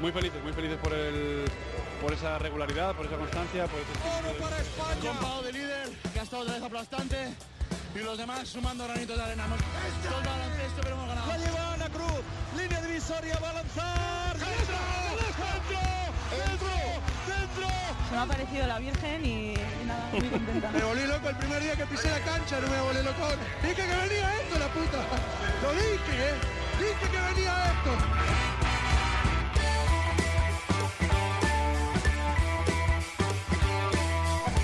muy felices, muy felices por, el, por esa regularidad, por esa constancia, por ese espíritu para España! de líder, que ha estado otra vez aplastante y los demás sumando granitos de arena. Hemos todo el baloncesto, pero hemos ganado. La lleva Ana Cruz, línea divisoria, va a lanzar. ¡Dentro! ¡Dentro! ¡Dentro! ¡Dentro! Se me ha parecido la Virgen y, nada, muy contenta. me volví loco el primer día que pisé la cancha, no me volví loco. Dije que venía esto, la puta. Lo dije, ¿eh? Dije que venía esto.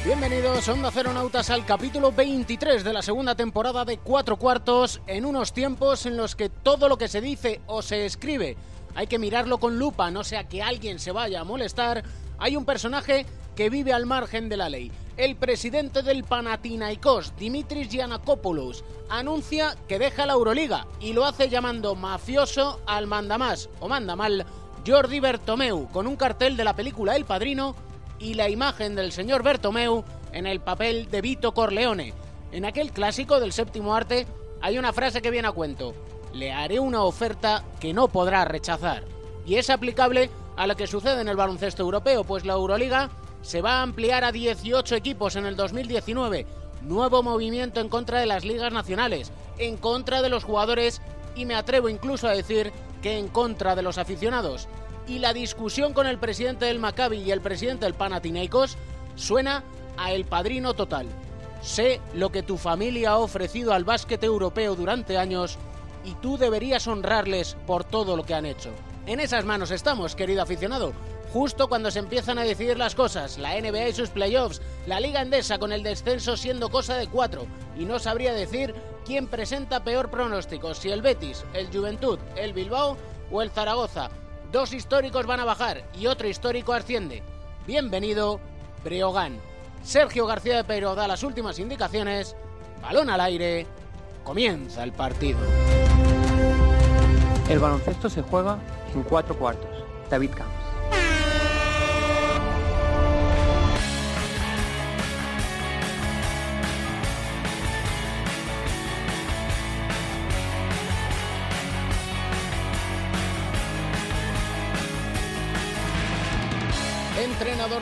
Bienvenidos Onda Nautas al capítulo 23 de la segunda temporada de Cuatro Cuartos en unos tiempos en los que todo lo que se dice o se escribe hay que mirarlo con lupa, no sea que alguien se vaya a molestar. Hay un personaje que vive al margen de la ley. El presidente del Panathinaikos, Dimitris Giannakopoulos, anuncia que deja la Euroliga y lo hace llamando mafioso al mandamás o manda mal Jordi Bertomeu con un cartel de la película El Padrino y la imagen del señor Bertomeu en el papel de Vito Corleone. En aquel clásico del séptimo arte hay una frase que viene a cuento. Le haré una oferta que no podrá rechazar. Y es aplicable a lo que sucede en el baloncesto europeo, pues la Euroliga se va a ampliar a 18 equipos en el 2019. Nuevo movimiento en contra de las ligas nacionales, en contra de los jugadores y me atrevo incluso a decir que en contra de los aficionados y la discusión con el presidente del Maccabi y el presidente del Panathinaikos suena a el padrino total. Sé lo que tu familia ha ofrecido al básquet europeo durante años y tú deberías honrarles por todo lo que han hecho. En esas manos estamos, querido aficionado. Justo cuando se empiezan a decidir las cosas, la NBA y sus playoffs, la Liga Endesa con el descenso siendo cosa de cuatro, y no sabría decir quién presenta peor pronóstico, si el Betis, el Juventud, el Bilbao o el Zaragoza. Dos históricos van a bajar y otro histórico asciende. Bienvenido, Breogán. Sergio García de Pero da las últimas indicaciones. Balón al aire. Comienza el partido. El baloncesto se juega en cuatro cuartos. David Camps.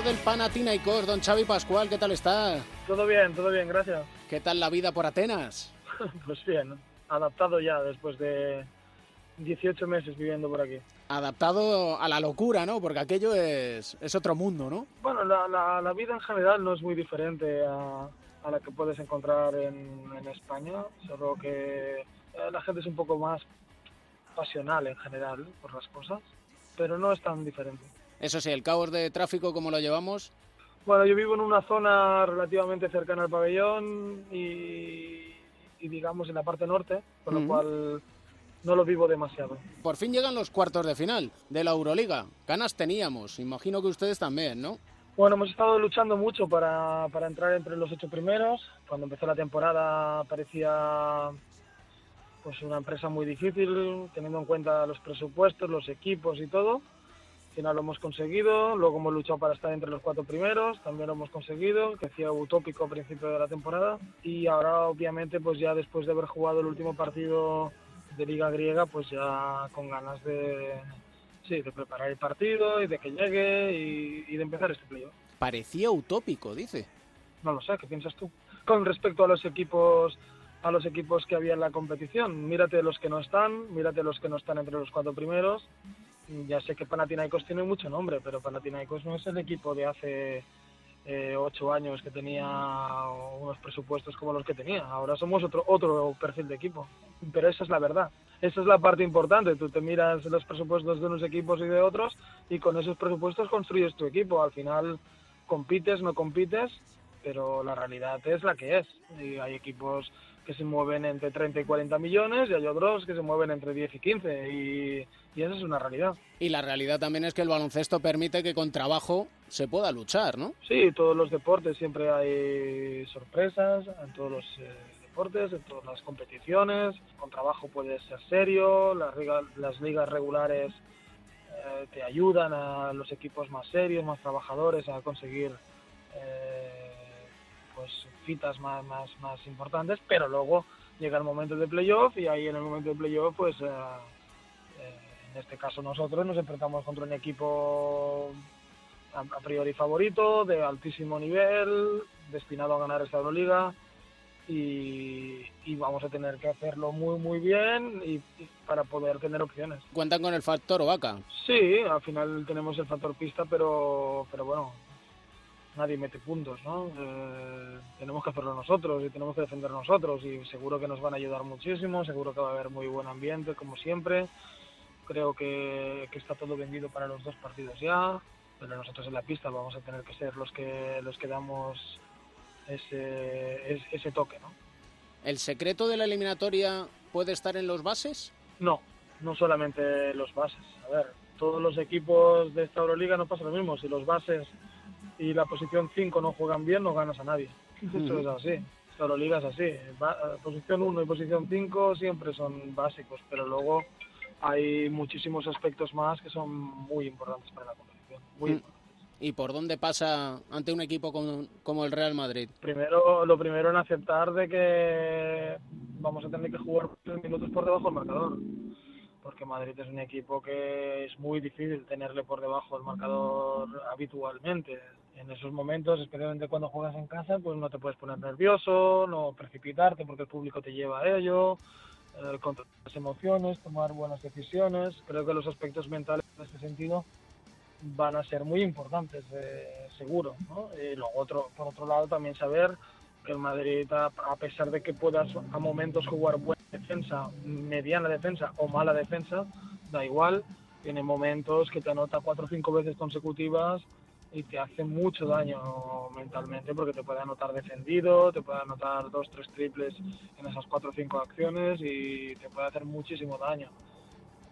Del Panathinaikos, don Xavi Pascual, ¿qué tal está? Todo bien, todo bien, gracias. ¿Qué tal la vida por Atenas? pues bien, adaptado ya después de 18 meses viviendo por aquí. Adaptado a la locura, ¿no? Porque aquello es, es otro mundo, ¿no? Bueno, la, la, vida en general no es muy diferente a, a la que puedes encontrar en, en España, solo que eh, la gente es un poco más pasional en general por las cosas, pero no es tan diferente. Eso sí, el caos de tráfico, ¿cómo lo llevamos? Bueno, yo vivo en una zona relativamente cercana al pabellón y, digamos en la parte norte, con lo cual no lo vivo demasiado. Por fin llegan los cuartos de final de la Euroliga. Ganas teníamos, imagino que ustedes también, ¿no? Bueno, hemos estado luchando mucho para, para entrar entre los ocho primeros. Cuando empezó la temporada parecía pues una empresa muy difícil, teniendo en cuenta los presupuestos, los equipos y todo final lo hemos conseguido, luego hemos luchado para estar entre los cuatro primeros, también lo hemos conseguido, que hacía utópico a principio de la temporada y ahora obviamente pues ya después de haber jugado el último partido de liga griega pues ya con ganas de, sí, de preparar el partido y de que llegue y, de empezar este playoff. Parecía utópico, dice. No lo sé, ¿qué piensas tú? Con respecto a los equipos a los equipos que había en la competición. Mírate los que no están, mírate los que no están entre los cuatro primeros ya sé que Panathinaikos tiene mucho nombre, pero Panathinaikos no es el equipo de hace eh, ocho años que tenía unos presupuestos como los que tenía. Ahora somos otro otro perfil de equipo. Pero esa es la verdad. Esa es la parte importante. Tú te miras los presupuestos de unos equipos y de otros y con esos presupuestos construyes tu equipo. Al final compites, no compites, pero la realidad es la que es. Y hay equipos que se mueven entre 30 y 40 millones y hay otros que se mueven entre 10 y 15 y, y esa es una realidad. Y la realidad también es que el baloncesto permite que con trabajo se pueda luchar, ¿no? Sí, todos los deportes siempre hay sorpresas, en todos los eh, deportes, en todas las competiciones, con trabajo puedes ser serio, las, las ligas regulares eh, te ayudan a los equipos más serios, más trabajadores a conseguir... Eh, pues fitas más, más, más importantes, pero luego llega el momento de playoff y ahí en el momento de playoff pues eh, eh, En este caso nosotros nos enfrentamos contra un equipo a, a priori favorito, de altísimo nivel, destinado a ganar esta Euroliga y, y vamos a tener que hacerlo muy muy bien y, y para poder tener opciones. Cuentan con el factor Ovaca. Sí, al final tenemos el factor pista, pero, pero bueno, nadie mete puntos, ¿no? Eh, tenemos que hacerlo nosotros y tenemos que defender nosotros y seguro que nos van a ayudar muchísimo, seguro que va a haber muy buen ambiente, como siempre. Creo que, que está todo vendido para los dos partidos ya, pero nosotros en la pista vamos a tener que ser los que, los que damos ese, ese, ese toque, ¿no? ¿El secreto de la eliminatoria puede estar en los bases? No, no solamente los bases. A ver, todos los equipos de esta Euroliga no pasa lo mismo. Si los bases y la posición 5 no juegan bien, no ganas a nadie. Ujú. es así. Esta Euroliga es así. Eh, posición 1 y posición 5 siempre son básicos, pero luego hay muchísimos aspectos más que son muy importantes para la competición. Muy Mm. importantes. ¿Y por dónde pasa ante un equipo como, como el Real Madrid? Primero, lo primero en aceptar de que vamos a tener que jugar tres minutos por debajo del marcador. Porque Madrid es un equipo que es muy difícil tenerle por debajo del marcador habitualmente. En esos momentos, especialmente cuando juegas en casa, pues no te puedes poner nervioso, no precipitarte porque el público te lleva a ello, eh, controlar las emociones, tomar buenas decisiones. Creo que los aspectos mentales en este sentido van a ser muy importantes, eh, seguro. ¿no? Y luego, otro, por otro lado, también saber que el Madrid, a, a pesar de que puedas a momentos jugar buena defensa, mediana defensa o mala defensa, da igual, tiene momentos que te anota cuatro o cinco veces consecutivas y te hace mucho daño mentalmente porque te puede anotar defendido, te puede anotar dos, tres triples en esas cuatro o cinco acciones y te puede hacer muchísimo daño.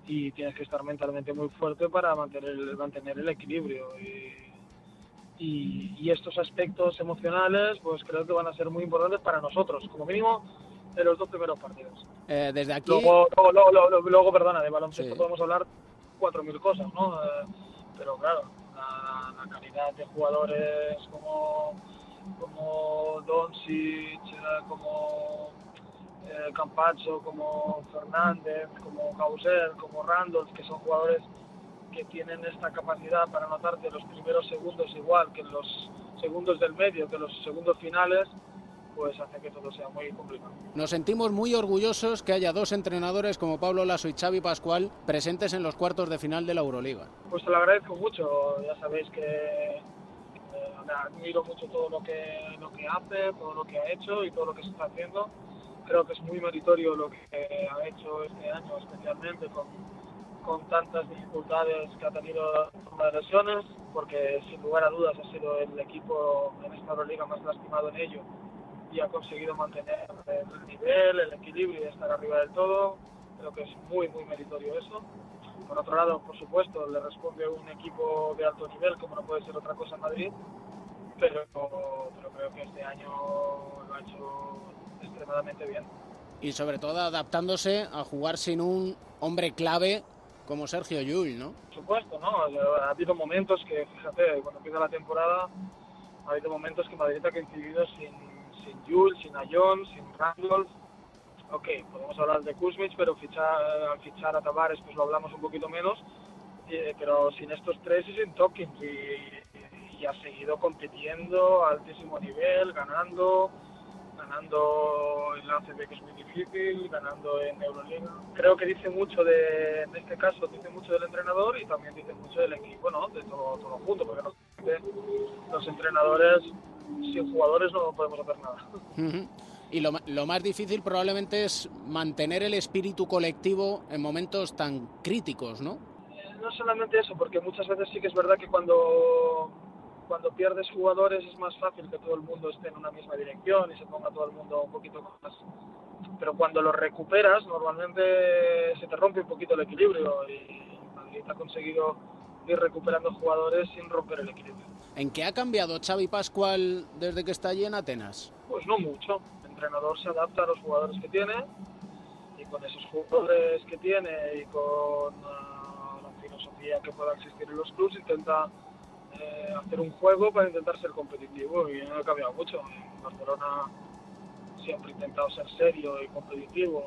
Y tienes que estar mentalmente muy fuerte para mantener el, mantener el equilibrio. Y, y, y estos aspectos emocionales pues creo que van a ser muy importantes para nosotros como mínimo en los dos primeros partidos. Eh, desde aquí, luego, luego, luego, luego, perdona de baloncesto Sí. podemos hablar cuatro mil cosas no Eh, pero claro la, calidad de jugadores como como Doncic eh, como eh, Campazzo, como Fernández, como Causer, como Randolph, que son jugadores que tienen esta capacidad para anotarte los primeros segundos igual que los segundos del medio, que los segundos finales, pues hace que todo sea muy complicado. nos sentimos muy orgullosos que haya dos entrenadores como Pablo Lasso y Xavi Pascual presentes en los cuartos de final de la Euroliga. Pues te lo agradezco mucho, ya sabéis que eh, admiro mucho todo lo que, lo que hace, todo lo que ha hecho y todo lo que se está haciendo. Creo que es muy meritorio lo que ha hecho este año, especialmente con, con tantas dificultades que ha tenido de lesiones, porque sin lugar a dudas ha sido el equipo en esta Euroliga más lastimado en ello y ha conseguido mantener el nivel, el equilibrio y estar arriba del todo. Creo que es muy, muy meritorio eso. Por otro lado, por supuesto, le responde un equipo de alto nivel, como no puede ser otra cosa en Madrid, pero, pero creo que este año lo ha hecho extremadamente bien. Y sobre todo adaptándose a jugar sin un hombre clave como Sergio Llull, ¿no? Por supuesto, ¿no? Ha habido momentos que, fíjate, cuando empieza la temporada, ha habido momentos que Madrid ha coincidido sin, sin Jules, sin Ayón, sin Randolph. Ok, podemos hablar de Kuzmich, pero fichar, fichar a Tavares pues lo hablamos un poquito menos, eh, pero sin estos tres y sin Tokins. Y, y ha seguido compitiendo a altísimo nivel, ganando, ganando en la ACB que es muy difícil, ganando en Euroliga. Creo que dice mucho de, en este caso, dice mucho del entrenador y también dice mucho del equipo, ¿no? De todo, todo junto, porque no- los entrenadores sin jugadores no podemos hacer nada. Y lo, lo más difícil probablemente es mantener el espíritu colectivo en momentos tan críticos, ¿no? No solamente eso, porque muchas veces sí que es verdad que cuando, cuando pierdes jugadores es más fácil que todo el mundo esté en una misma dirección y se ponga todo el mundo un poquito más. Pero cuando los recuperas, normalmente se te rompe un poquito el equilibrio y Madrid ha conseguido ir recuperando jugadores sin romper el equilibrio. ¿En qué ha cambiado Xavi Pascual desde que está allí en Atenas? Pues no mucho. El entrenador se adapta a los jugadores que tiene y con esos jugadores que tiene y con ah, la filosofía que pueda existir en los clubes intenta eh, hacer un juego para intentar ser competitivo y no ha cambiado mucho. En Barcelona siempre he intentado ser serio y competitivo,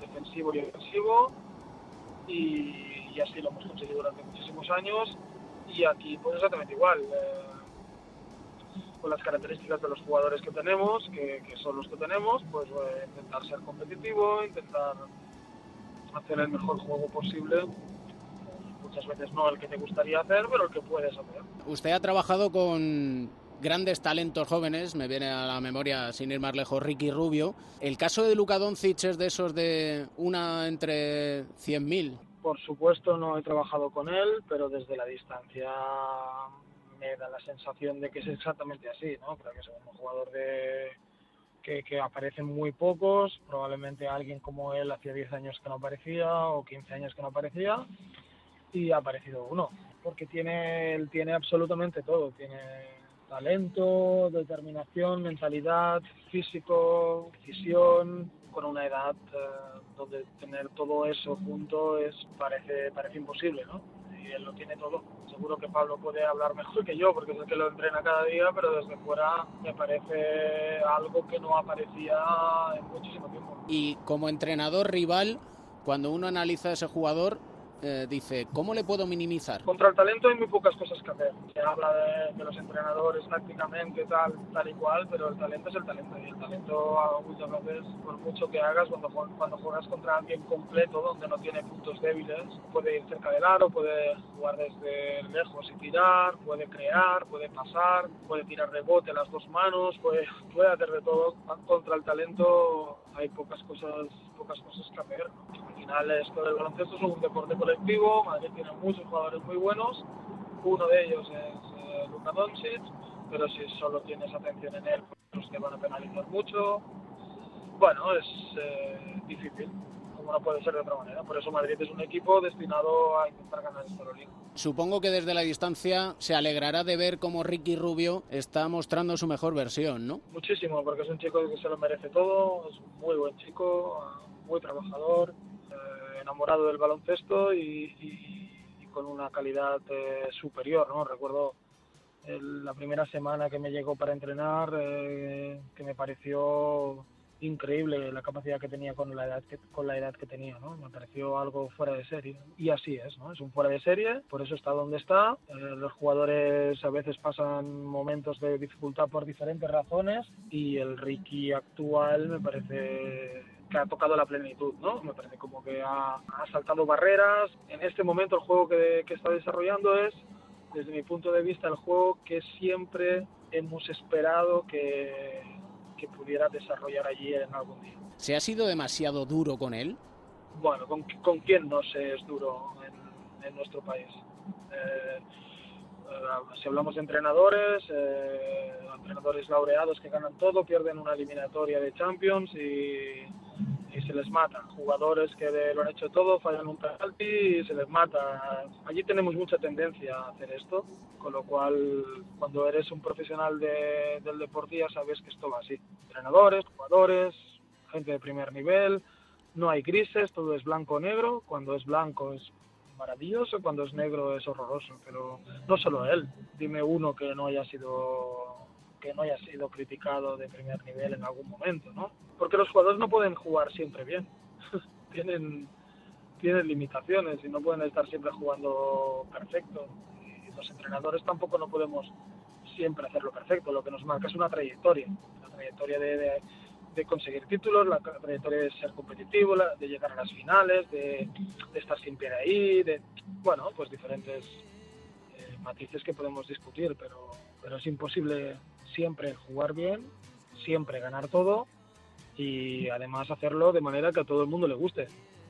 defensivo y ofensivo y, así lo hemos conseguido durante muchísimos años y aquí pues exactamente igual. eh, con las características de los jugadores que tenemos, que, que son los que tenemos, pues eh, intentar ser competitivo, intentar hacer el mejor juego posible. Muchas veces no el que te gustaría hacer, pero el que puedes hacer. Usted ha trabajado con grandes talentos jóvenes, me viene a la memoria, sin ir más lejos, Ricky Rubio. El caso de Luka Doncic es de esos de una entre 100.000. Por supuesto no he trabajado con él, pero desde la distancia me da la sensación de que es exactamente así, ¿no? Creo que es un jugador de que, que aparecen muy pocos, probablemente alguien como él hacía 10 años que no aparecía o 15 años que no aparecía y ha aparecido uno, porque tiene él tiene absolutamente todo, tiene talento, determinación, mentalidad, físico, visión, con una edad eh, donde tener todo eso junto es parece parece imposible, ¿no? Y él lo tiene todo. Seguro que Pablo puede hablar mejor que yo porque es el que lo entrena cada día, pero desde fuera me parece algo que no aparecía en muchísimo tiempo. Y como entrenador rival, cuando uno analiza a ese jugador, eh, dice, ¿cómo le puedo minimizar? Contra el talento hay muy pocas cosas que hacer. Se habla de, de los entrenadores tácticamente, tal, tal y cual, pero el talento es el talento. Y el talento a muchas veces, por mucho que hagas, cuando, cuando juegas contra alguien completo, donde no tiene puntos débiles, puede ir cerca del aro, puede jugar desde lejos y tirar, puede crear, puede pasar, puede tirar rebote las dos manos, puede, puede hacer de todo. Contra el talento hay pocas cosas, pocas cosas que hacer. Al final esto del baloncesto es un deporte colectivo, Madrid tiene muchos jugadores muy buenos, uno de ellos es eh, Luka Doncic, pero si solo tienes atención en él, pues te van a penalizar mucho. Bueno, es eh, difícil, como no puede ser de otra manera. Por eso Madrid es un equipo destinado a intentar ganar esta Euroliga. Supongo que desde la distancia se alegrará de ver cómo Ricky Rubio está mostrando su mejor versión, ¿no? Muchísimo, porque es un chico que se lo merece todo, es un muy buen chico, muy trabajador, eh, enamorado del baloncesto y, y- y con una calidad eh, superior, ¿no? Recuerdo el- la primera semana que me llegó para entrenar, eh, que me pareció increíble la capacidad que tenía con la edad que, con la edad que tenía, ¿no? Me pareció algo fuera de serie. Y así es, ¿no? Es un fuera de serie, por eso está donde está. Eh, los jugadores a veces pasan momentos de dificultad por diferentes razones y el Ricky actual me parece que ha tocado la plenitud, ¿no? Me parece como que ha, ha saltado barreras. En este momento el juego que, que está desarrollando es, desde mi punto de vista, el juego que siempre hemos esperado que, que pudiera desarrollar allí en algún día. ¿Se ha sido demasiado duro con él? Bueno, ¿con, con quién no se es duro en, en nuestro país? Eh, eh, si hablamos de entrenadores, eh, entrenadores laureados que ganan todo, pierden una eliminatoria de Champions y, se les mata. Jugadores que lo han hecho todo, fallan un penalti y se les mata. Allí tenemos mucha tendencia a hacer esto, con lo cual cuando eres un profesional de- del deporte ya sabes que esto va así. Entrenadores, jugadores, gente de primer nivel, no hay grises, todo es blanco o negro. Cuando es blanco es maravilloso, cuando es negro es horroroso. Pero no solo él. Dime uno que no haya sido que no haya sido criticado de primer nivel en algún momento, ¿no? Porque los jugadores no pueden jugar siempre bien. tienen tienen limitaciones y no pueden estar siempre jugando perfecto. Y los entrenadores tampoco no podemos siempre hacerlo perfecto. Lo que nos marca es una trayectoria, una trayectoria de, de- de conseguir títulos, la trayectoria de ser competitivo, la- de llegar a las finales, de, de estar siempre ahí, de, bueno, pues diferentes eh, matices que podemos discutir, pero, pero es imposible siempre jugar bien, siempre ganar todo y además hacerlo de manera que a todo el mundo le guste.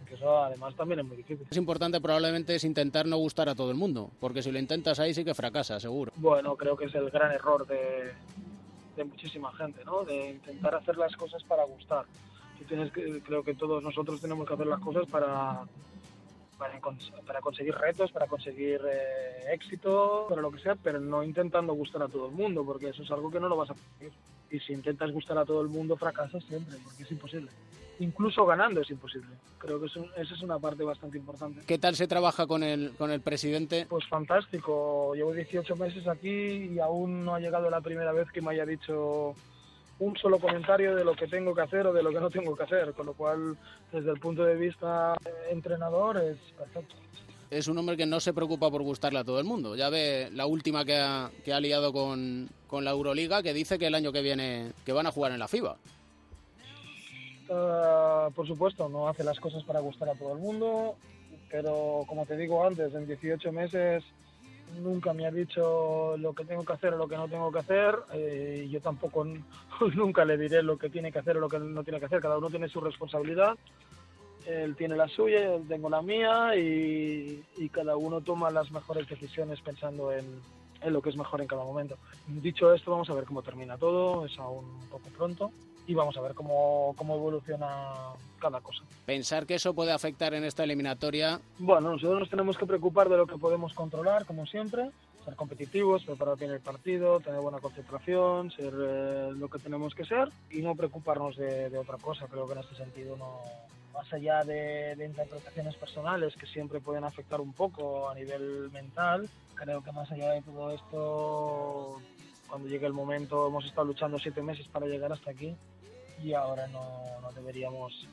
Que eso además también es muy difícil. Es importante probablemente es intentar no gustar a todo el mundo, porque si lo intentas ahí sí que fracasa, seguro. Bueno, creo que es el gran error de, de muchísima gente, ¿no? De intentar hacer las cosas para gustar. Tú tienes que, creo que todos nosotros tenemos que hacer las cosas para para, cons- para conseguir retos, para conseguir eh, éxito, para lo que sea, pero no intentando gustar a todo el mundo, porque eso es algo que no lo vas a conseguir. Y si intentas gustar a todo el mundo, fracasas siempre, porque es imposible. Incluso ganando es imposible. Creo que eso, esa es una parte bastante importante. ¿Qué tal se trabaja con el, con el presidente? Pues fantástico. Llevo 18 meses aquí y aún no ha llegado la primera vez que me haya dicho un solo comentario de lo que tengo que hacer o de lo que no tengo que hacer. Con lo cual, desde el punto de vista entrenador, es perfecto. es un hombre que no se preocupa por gustarle a todo el mundo. Ya ve la última que ha, que ha liado con, con la Euroliga, que dice que el año que viene que van a jugar en la FIBA. Por supuesto, no hace las cosas para gustar a todo el mundo, pero como te digo antes, en 18 meses nunca me ha dicho lo que tengo que hacer o lo que no tengo que hacer. Eh, yo tampoco nunca le diré lo que tiene que hacer o lo que no tiene que hacer. Cada uno tiene su responsabilidad. Él tiene la suya, yo tengo la mía y, y cada uno toma las mejores decisiones pensando en, en lo que es mejor en cada momento. Dicho esto, vamos a ver cómo termina todo. Es aún un poco pronto y vamos a ver cómo, cómo evoluciona cada cosa. Pensar que eso puede afectar en esta eliminatoria. Bueno, nosotros nos tenemos que preocupar de lo que podemos controlar, como siempre, ser competitivos, preparar bien el partido, tener buena concentración, ser eh, lo que tenemos que ser y no preocuparnos de, de, otra cosa. Creo que en este sentido no, más allá de, de interpretaciones personales que siempre pueden afectar un poco a nivel mental, creo que más allá de todo esto cuando llegue el momento, hemos estado luchando siete meses para llegar hasta aquí y ahora no, no deberíamos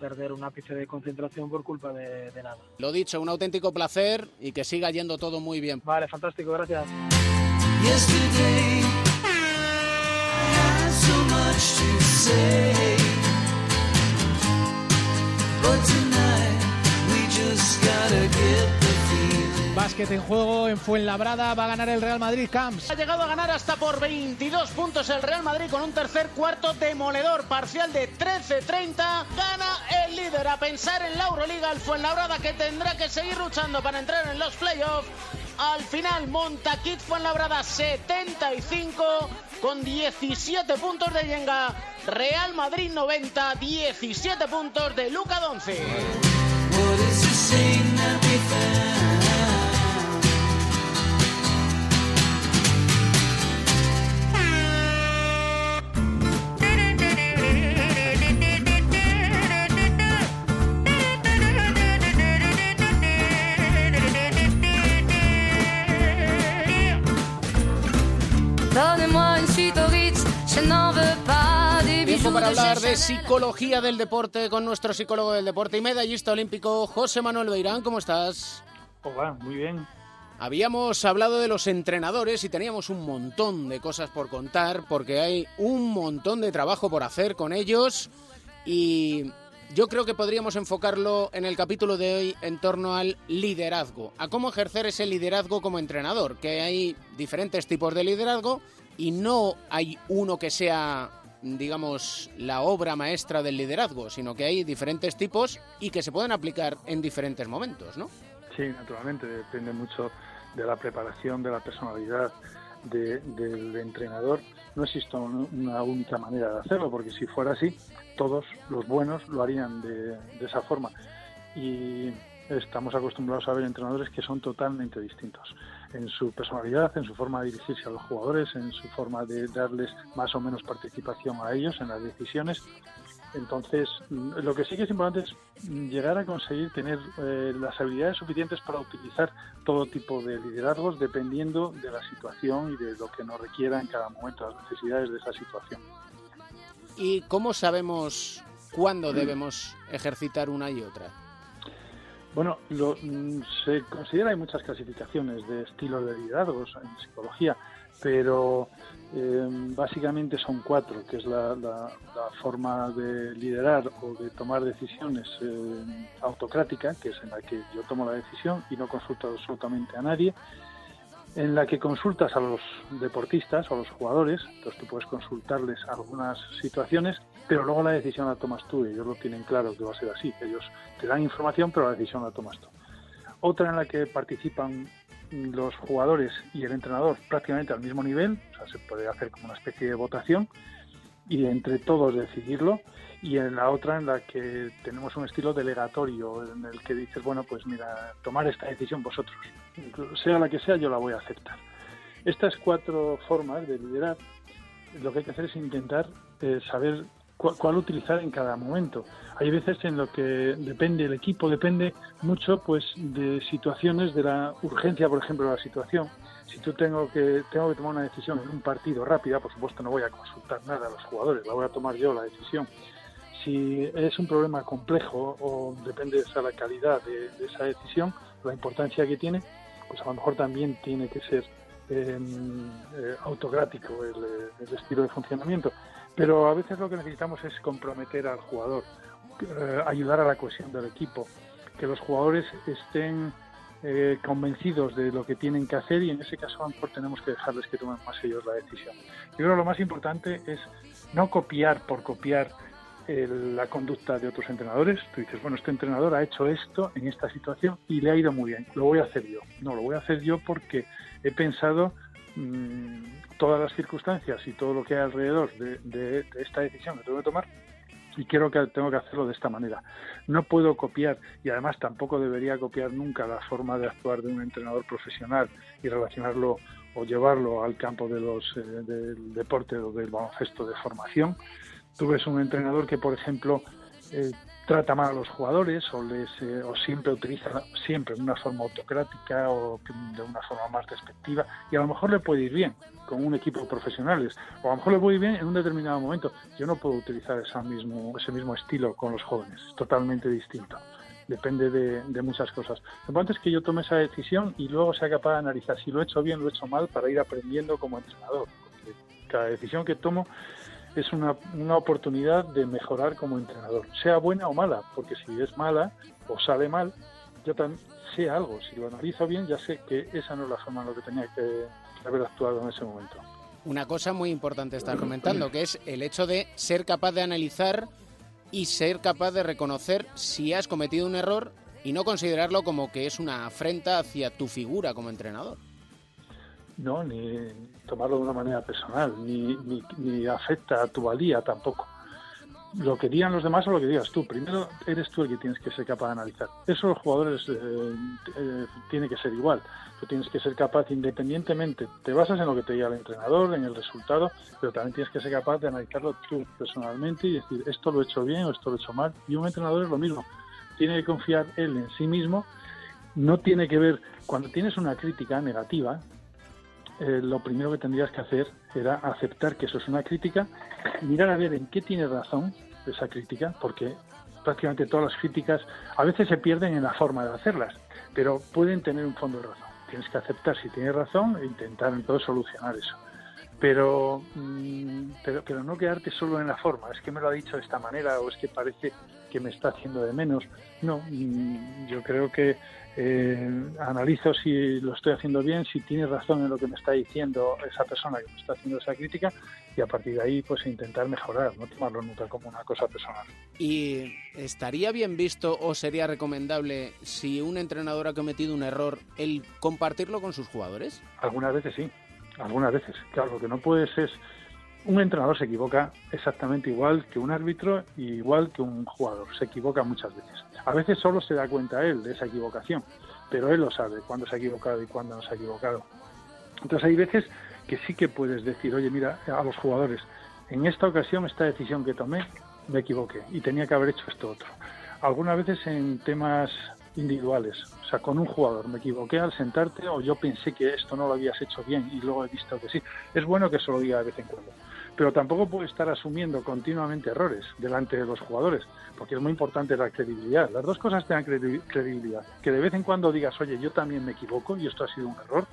perder un ápice de concentración por culpa de, de, nada. Lo dicho, un auténtico placer y que siga yendo todo muy bien. Vale, fantástico, gracias. Básquet en juego en Fuenlabrada, va a ganar el Real Madrid Camps. Ha llegado a ganar hasta por 22 puntos el Real Madrid con un tercer cuarto demoledor parcial de 13-30. Gana el líder a pensar en la Euroliga, el Fuenlabrada que tendrá que seguir luchando para entrar en los playoffs. Al final, Montaquit Fuenlabrada 75 con 17 puntos de Yenga. Real Madrid 90, 17 puntos de Luca Donce. Para hablar de psicología del deporte con nuestro psicólogo del deporte y medallista olímpico José Manuel Beirán. ¿Cómo estás? Hola, muy bien. Habíamos hablado de los entrenadores y teníamos un montón de cosas por contar porque hay un montón de trabajo por hacer con ellos y yo creo que podríamos enfocarlo en el capítulo de hoy en torno al liderazgo, a cómo ejercer ese liderazgo como entrenador, que hay diferentes tipos de liderazgo y no hay uno que sea digamos, la obra maestra del liderazgo, sino que hay diferentes tipos y que se pueden aplicar en diferentes momentos, ¿no? Sí, naturalmente, depende mucho de la preparación, de la personalidad de, del entrenador. No existe una única manera de hacerlo, porque si fuera así, todos los buenos lo harían de, de esa forma. Y estamos acostumbrados a ver entrenadores que son totalmente distintos en su personalidad, en su forma de dirigirse a los jugadores, en su forma de darles más o menos participación a ellos en las decisiones. Entonces, lo que sí que es importante es llegar a conseguir tener eh, las habilidades suficientes para utilizar todo tipo de liderazgos dependiendo de la situación y de lo que nos requiera en cada momento, las necesidades de esa situación. ¿Y cómo sabemos cuándo debemos ejercitar una y otra? Bueno, lo, se considera hay muchas clasificaciones de estilos de liderazgos en psicología, pero eh, básicamente son cuatro, que es la, la, la, forma de liderar o de tomar decisiones eh, autocrática, que es en la que yo tomo la decisión y no consulto absolutamente a nadie, en la que consultas a los deportistas o a los jugadores, entonces tú puedes consultarles algunas situaciones, pero luego la decisión la tomas tú y ellos lo tienen claro que va a ser así. Ellos te dan información, pero la decisión la tomas tú. Otra en la que participan los jugadores y el entrenador prácticamente al mismo nivel, o sea, se puede hacer como una especie de votación y entre todos decidirlo y en la otra en la que tenemos un estilo delegatorio en el que dices, bueno, pues mira, tomar esta decisión vosotros, sea la que sea, yo la voy a aceptar. Estas cuatro formas de liderar, lo que hay que hacer es intentar eh, saber cuál, cuál, utilizar en cada momento. Hay veces en lo que depende el equipo, depende mucho pues de situaciones de la urgencia, por ejemplo, de la situación. Si tú tengo que tengo que tomar una decisión en un partido rápida, por supuesto no voy a consultar nada a los jugadores, la voy a tomar yo la decisión si es un problema complejo o depende de la calidad de, esa decisión, la importancia que tiene, pues a lo mejor también tiene que ser em, eh, autocrático el, estilo de funcionamiento. Pero a veces lo que necesitamos es comprometer al jugador, eh, ayudar a la cohesión del equipo, que los jugadores estén eh, convencidos de lo que tienen que hacer y en ese caso a lo mejor tenemos que dejarles que tomen más ellos la decisión. Yo creo que lo más importante es no copiar por copiar la conducta de otros entrenadores. Tú dices, bueno, este entrenador ha hecho esto en esta situación y le ha ido muy bien, lo voy a hacer yo. No, lo voy a hacer yo porque he pensado mm, todas las circunstancias y todo lo que hay alrededor de, de esta decisión que tengo que tomar y quiero que tengo que hacerlo de esta manera. No puedo copiar y además tampoco debería copiar nunca la forma de actuar de un entrenador profesional y relacionarlo o llevarlo al campo de los, eh, del deporte o del baloncesto de formación. Tú ves un entrenador que, por ejemplo, eh, trata mal a los jugadores o les eh, o siempre utiliza siempre de una forma autocrática o de una forma más despectiva y a lo mejor le puede ir bien con un equipo de profesionales o a lo mejor le puede ir bien en un determinado momento. Yo no puedo utilizar ese mismo ese mismo estilo con los jóvenes es totalmente distinto depende de, muchas cosas. Lo importante es que yo tome esa decisión y luego sea capaz de analizar si lo he hecho bien lo he hecho mal para ir aprendiendo como entrenador porque cada decisión que tomo es una, una oportunidad de mejorar como entrenador, sea buena o mala, porque si es mala o sale mal, yo también sé algo, si lo analizo bien ya sé que esa no es la forma en la que tenía que, haber actuado en ese momento. Una cosa muy importante estar comentando, que es el hecho de ser capaz de analizar y ser capaz de reconocer si has cometido un error y no considerarlo como que es una afrenta hacia tu figura como entrenador. No, ni tomarlo de una manera personal, ni, ni, afecta a tu valía tampoco. Lo que digan los demás o lo que digas tú. Primero eres tú el que tienes que ser capaz de analizar. Eso los jugadores eh, eh, tiene que ser igual. Tú tienes que ser capaz independientemente. Te basas en lo que te diga el entrenador, en el resultado, pero también tienes que ser capaz de analizarlo tú personalmente y decir esto lo he hecho bien o esto lo he hecho mal. Y un entrenador es lo mismo. Tiene que confiar él en sí mismo. No tiene que ver, cuando tienes una crítica negativa, eh, lo primero que tendrías que hacer era aceptar que eso es una crítica, mirar a ver en qué tiene razón esa crítica, porque prácticamente todas las críticas a veces se pierden en la forma de hacerlas, pero pueden tener un fondo de razón. Tienes que aceptar si tienes razón e intentar entonces solucionar eso. Pero, mm, pero, pero no quedarte solo en la forma, es que me lo ha dicho de esta manera o es que parece que me está haciendo de menos. No, mm, yo creo que eh, analizo si lo estoy haciendo bien, si tiene razón en lo que me está diciendo esa persona que me está haciendo esa crítica y a partir de ahí pues intentar mejorar, no tomarlo nunca como una cosa personal. ¿Y estaría bien visto o sería recomendable si un entrenador ha cometido un error el compartirlo con sus jugadores? Algunas veces sí, algunas veces. Claro, lo que no puedes es un entrenador se equivoca exactamente igual que un árbitro y igual que un jugador. Se equivoca muchas veces. A veces solo se da cuenta él de esa equivocación, pero él lo sabe cuándo se ha equivocado y cuándo no se ha equivocado. Entonces hay veces que sí que puedes decir, oye, mira, a los jugadores, en esta ocasión, esta decisión que tomé, me equivoqué y tenía que haber hecho esto otro. Algunas veces en temas individuales, o sea, con un jugador, me equivoqué al sentarte o yo pensé que esto no lo habías hecho bien y luego he visto que sí. Es bueno que se lo diga de vez en cuando pero tampoco puede estar asumiendo continuamente errores delante de los jugadores, porque es muy importante la credibilidad. Las dos cosas tengan credibilidad. Que de vez en cuando digas, oye, yo también me equivoco y esto ha sido un error.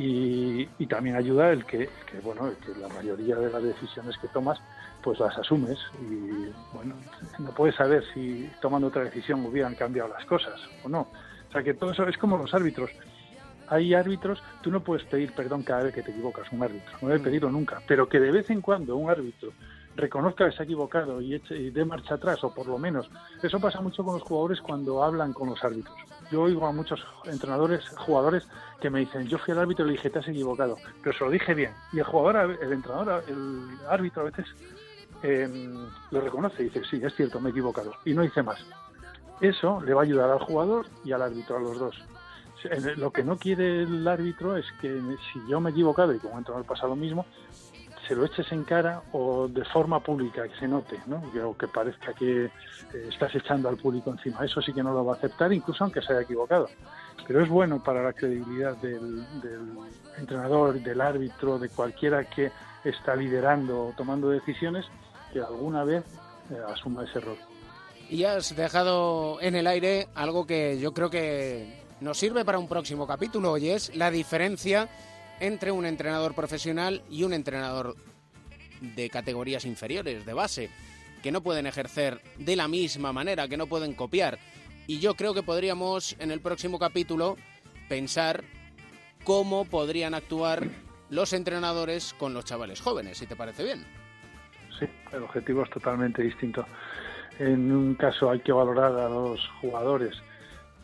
Y, también ayuda el que, bueno, que la mayoría de las decisiones que tomas, pues las asumes. Y bueno, no puedes saber si tomando otra decisión hubieran cambiado las cosas o no. O sea que todo eso es como los árbitros hay árbitros, tú no puedes pedir perdón cada vez que te equivocas, un árbitro, no debe mm. pedirlo nunca, pero que de vez en cuando un árbitro reconozca que se ha equivocado y, eche, dé marcha atrás, o por lo menos, eso pasa mucho con los jugadores cuando hablan con los árbitros. Yo oigo a muchos entrenadores, jugadores, que me dicen, yo fui al árbitro y le dije, te has equivocado, pero se lo dije bien. Y el jugador, el entrenador, el árbitro a veces em, lo reconoce y dice, sí, es cierto, me he equivocado, y no dice más. Eso le va a ayudar al jugador y al árbitro, a los dos. Lo que no quiere el árbitro es que si yo me he equivocado y como entrenador pasa lo mismo, se lo eches en cara o de forma pública, que se note, ¿no? o que parezca que eh, estás echando al público encima. Eso sí que no lo va a aceptar, incluso aunque se haya equivocado. Pero es bueno para la credibilidad del, del entrenador, del árbitro, de cualquiera que está liderando o tomando decisiones, que alguna vez eh, asuma ese rol. Y has dejado en el aire algo que yo creo que nos sirve para un próximo capítulo y es la diferencia entre un entrenador profesional y un entrenador de categorías inferiores, de base, que no pueden ejercer de la misma manera, que no pueden copiar. Y yo creo que podríamos en el próximo capítulo pensar cómo podrían actuar los entrenadores con los chavales jóvenes, si te parece bien. Sí, el objetivo es totalmente distinto. En un caso hay que valorar a los jugadores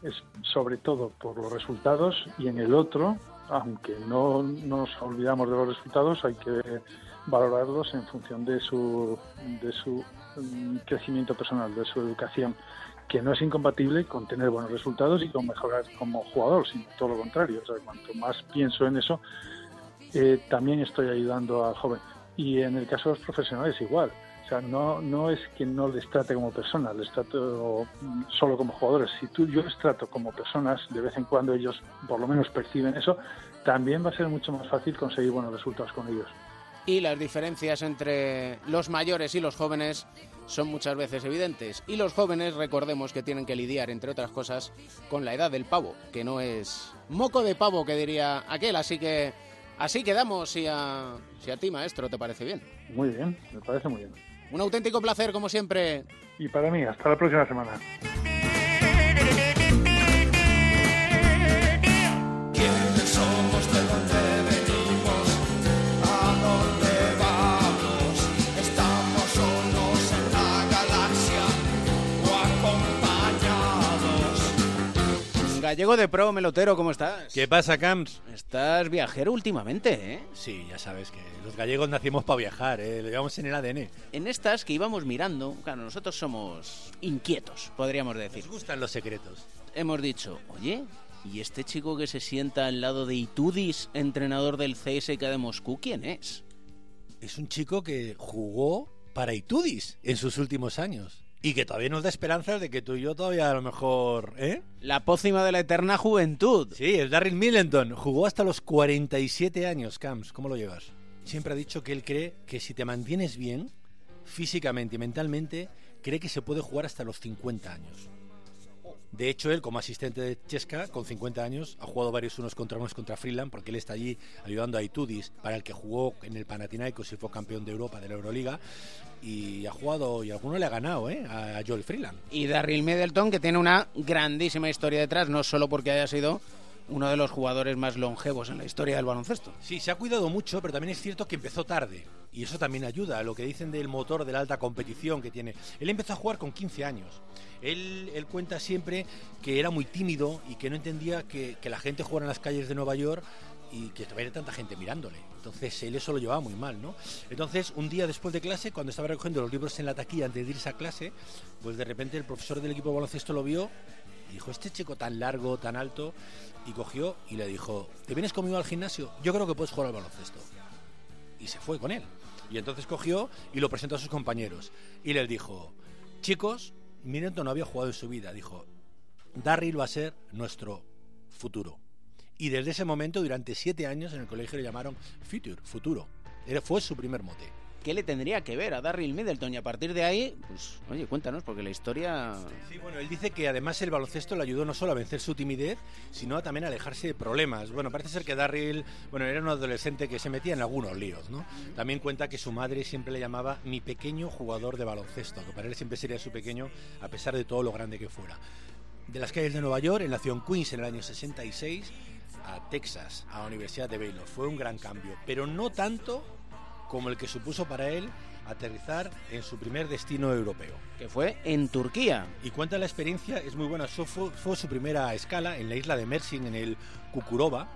es sobre todo por los resultados y en el otro, aunque no nos olvidamos de los resultados, hay que valorarlos en función de su, de su mm, crecimiento personal, de su educación, que no es incompatible con tener buenos resultados y con mejorar como jugador, sino todo lo contrario. O sea, cuanto más pienso en eso, eh, también estoy ayudando al joven. Y en el caso de los profesionales igual. O sea, no, no es que no les trate como personas, les trato solo como jugadores. Si tú, yo les trato como personas, de vez en cuando ellos por lo menos perciben eso, también va a ser mucho más fácil conseguir buenos resultados con ellos. Y las diferencias entre los mayores y los jóvenes son muchas veces evidentes. Y los jóvenes, recordemos que tienen que lidiar, entre otras cosas, con la edad del pavo, que no es moco de pavo, que diría aquel. Así que así quedamos, si a, si a ti, maestro, te parece bien. Muy bien, me parece muy bien. Un auténtico placer, como siempre. Y para mí, hasta la próxima semana. Gallego de pro, melotero, ¿cómo estás? ¿Qué pasa, Camps? Estás viajero últimamente, ¿eh? Sí, ya sabes que los gallegos nacimos para viajar, ¿eh? lo llevamos en el ADN. En estas que íbamos mirando, claro, nosotros somos inquietos, podríamos decir. Nos gustan los secretos. Hemos dicho, oye, ¿y este chico que se sienta al lado de Itudis, entrenador del CSK de Moscú, quién es? Es un chico que jugó para Itudis en sus últimos años. Y que todavía nos da esperanzas de que tú y yo todavía a lo mejor, ¿eh? La pócima de la eterna juventud. Sí, el Darryl Millenton jugó hasta los 47 años, Camps. ¿Cómo lo llevas? Siempre ha dicho que él cree que si te mantienes bien, físicamente y mentalmente, cree que se puede jugar hasta los 50 años. De hecho, él, como asistente de Chesca, con 50 años, ha jugado varios unos contra unos contra Freeland, porque él está allí ayudando a Itudis, para el que jugó en el Panathinaikos y fue campeón de Europa de la Euroliga. Y ha jugado, y alguno le ha ganado, ¿eh? A Joel Freeland. Y Darryl Middleton, que tiene una grandísima historia detrás, no solo porque haya sido uno de los jugadores más longevos en la historia del baloncesto. Sí, se ha cuidado mucho, pero también es cierto que empezó tarde. Y eso también ayuda a lo que dicen del motor de la alta competición que tiene. Él empezó a jugar con 15 años. Él, él cuenta siempre que era muy tímido y que no entendía que, que la gente jugara en las calles de Nueva York y que tuviera tanta gente mirándole. Entonces él eso lo llevaba muy mal, ¿no? Entonces un día después de clase, cuando estaba recogiendo los libros en la taquilla antes de irse a clase, pues de repente el profesor del equipo de baloncesto lo vio dijo, este chico tan largo, tan alto, y cogió y le dijo, ¿te vienes conmigo al gimnasio? Yo creo que puedes jugar al baloncesto. Y se fue con él. Y entonces cogió y lo presentó a sus compañeros. Y les dijo, chicos, Middleton no había jugado en su vida. Dijo, Darryl va a ser nuestro futuro. Y desde ese momento, durante siete años, en el colegio le llamaron Future, futuro. Fue su primer mote. ¿Qué le tendría que ver a Darryl Middleton? Y a partir de ahí, pues, oye, cuéntanos, porque la historia... Sí, bueno, él dice que además el baloncesto le ayudó no solo a vencer su timidez, sino a también a alejarse de problemas. Bueno, parece ser que Darryl, bueno, era un adolescente que se metía en algunos líos, ¿no? También cuenta que su madre siempre le llamaba mi pequeño jugador de baloncesto, que para él siempre sería su pequeño, a pesar de todo lo grande que fuera. De las calles de Nueva York, él nació en Queens en el año 66, a Texas, a la Universidad de Baylor. Fue un gran cambio, pero no tanto como el que supuso para él aterrizar en su primer destino europeo. Que fue en Turquía. Y cuenta la experiencia, es muy buena. Fue, fue, su primera escala en la isla de Mersin, en el Kukurova.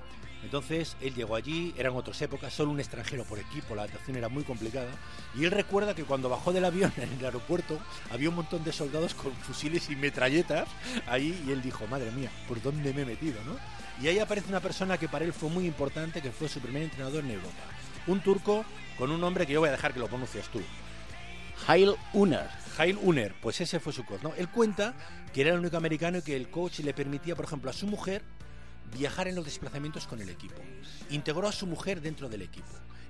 Entonces él llegó allí, eran otras épocas, solo un extranjero por equipo, la adaptación era muy complicada. Y él recuerda que cuando bajó del avión en el aeropuerto había un montón de soldados con fusiles y metralletas ahí y él dijo, madre mía, ¿por dónde me he metido? ¿no? Y ahí aparece una persona que para él fue muy importante, que fue su primer entrenador en Europa. Un turco con un nombre que yo voy a dejar que lo pronuncies tú. Hail Uner. Hail Uner, pues ese fue su coach. ¿no? Él cuenta que era el único americano y que el coach le permitía, por ejemplo, a su mujer viajar en los desplazamientos con el equipo. Integró a su mujer dentro del equipo.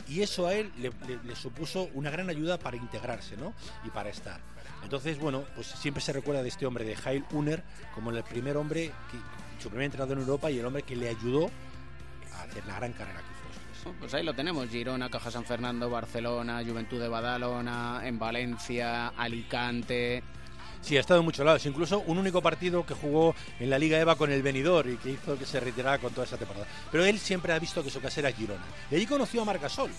y eso a él le, le- le supuso una gran ayuda para integrarse ¿no? y para estar. Entonces, bueno, pues siempre se recuerda de este hombre, de Jail Uner, como el primer hombre, que, su primer entrenador en Europa y el hombre que le ayudó a hacer la gran carrera que. Pues ahí lo tenemos, Girona, Caja San Fernando, Barcelona, Juventud de Badalona, en Valencia, Alicante... Sí, ha estado en muchos lados. Incluso un único partido que jugó en la Liga EVA con el Benidorm y que hizo que se retirara con toda esa temporada. Pero él siempre ha visto que su casa era Girona. Y allí conoció a Margasol.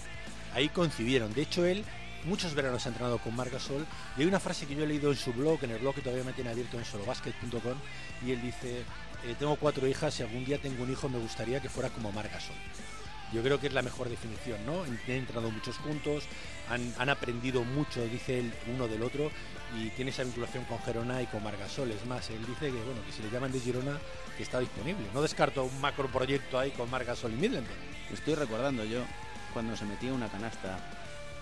Ahí coincidieron. De hecho, él muchos veranos ha entrenado con Margasol. Y hay una frase que yo he leído en su blog, en el blog que todavía me tiene abierto en solobasket.com. Y él dice, eh, tengo cuatro hijas, si algún día tengo un hijo me gustaría que fuera como Margasol. Yo creo que es la mejor definición, ¿no? Han entrenado muchos juntos, han, han aprendido mucho, dice él, uno del otro, y tiene esa vinculación con Gerona y con Margasol. Es más, él dice que, bueno, que si le llaman de Girona, que está disponible. No descarto un macro proyecto ahí con Margasol y Midland. Estoy recordando yo cuando se metía una canasta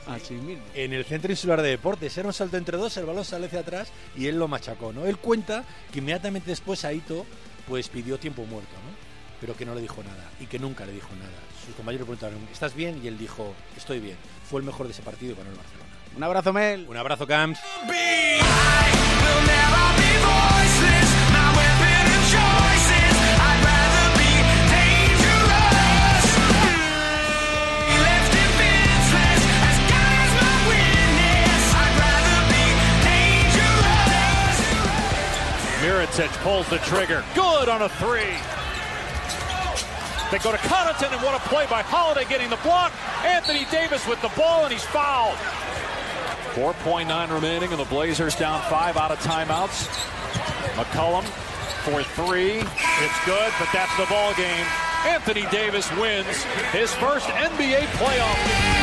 así mismo. En el Centro Insular de Deportes era un salto entre dos, el balón sale hacia atrás y él lo machacó, ¿no? Él cuenta que inmediatamente después Aito pues pidió tiempo muerto, ¿no? Pero que no le dijo nada y que nunca le dijo nada. Sus compañeros le preguntaron, ¿estás bien? Y él dijo, estoy bien. Fue el mejor de ese partido y ganó el Barcelona. Un abrazo, Mel. Un abrazo, Camps. Miritich pulls the trigger. Good on a three. They go to Connaughton, and what a play by Holiday getting the block. Anthony Davis with the ball, and he's fouled. 4.9 remaining, and the Blazers down five out of timeouts. McCullum for three. It's good, but that's the ball game. Anthony Davis wins his first NBA playoff game.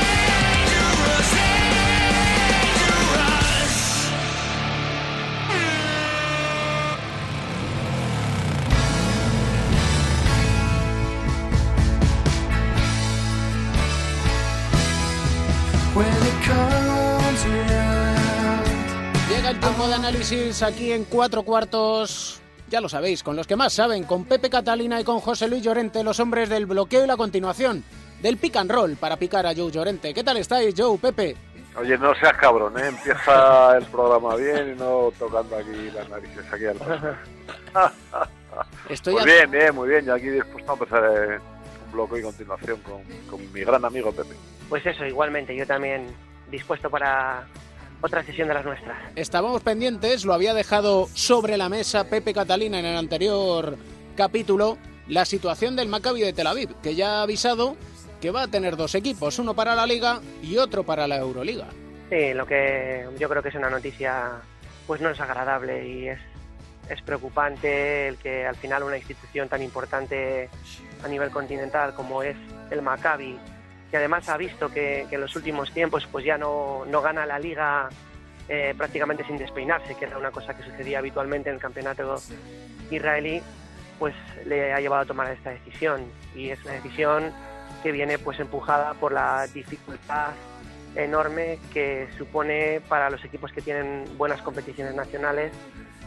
Tiempo de análisis aquí en cuatro cuartos. Ya lo sabéis, con los que más saben, con Pepe Catalina y con José Luis Llorente, los hombres del bloqueo y la continuación, del pick and roll para picar a Joe Llorente. ¿Qué tal estáis, Joe, Pepe? Oye, no seas cabrón, ¿eh? Empieza el programa bien y no tocando aquí las narices aquí al Estoy Pues a- bien, bien, muy bien. Yo aquí dispuesto a empezar eh, un bloque y continuación con, con mi gran amigo Pepe. Pues eso, igualmente, yo también dispuesto para otra sesión de las nuestras. Estábamos pendientes, lo había dejado sobre la mesa Pepe Catalina en el anterior capítulo, la situación del Maccabi de Tel Aviv, que ya ha avisado que va a tener dos equipos, uno para la Liga y otro para la Euroliga. Sí, lo que yo creo que es una noticia pues no es agradable y es, es preocupante el que al final una institución tan importante a nivel continental como es el Maccabi, que además ha visto que, que en los últimos tiempos pues ya no, no gana la liga eh, prácticamente sin despeinarse, que era una cosa que sucedía habitualmente en el campeonato israelí, pues le ha llevado a tomar esta decisión. Y es una decisión que viene pues empujada por la dificultad enorme que supone para los equipos que tienen buenas competiciones nacionales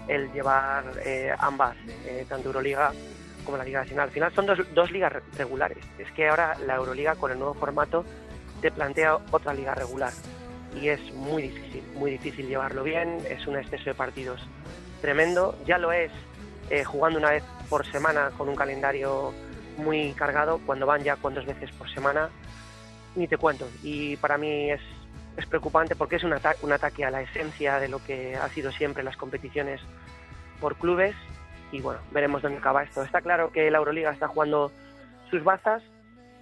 el llevar eh, ambas, eh, tanto Euroliga como la Liga Nacional. Al final son dos, dos ligas re- regulares. Es que ahora la Euroliga con el nuevo formato te plantea otra liga regular y es muy difícil, muy difícil llevarlo bien, es un exceso de partidos tremendo, ya lo es eh, jugando una vez por semana con un calendario muy cargado, cuando van ya con veces por semana, ni te cuento. Y para mí es, es preocupante porque es un, ata- un ataque a la esencia de lo que ha sido siempre las competiciones por clubes y bueno, veremos dónde acaba esto. Está claro que la Euroliga está jugando sus bazas,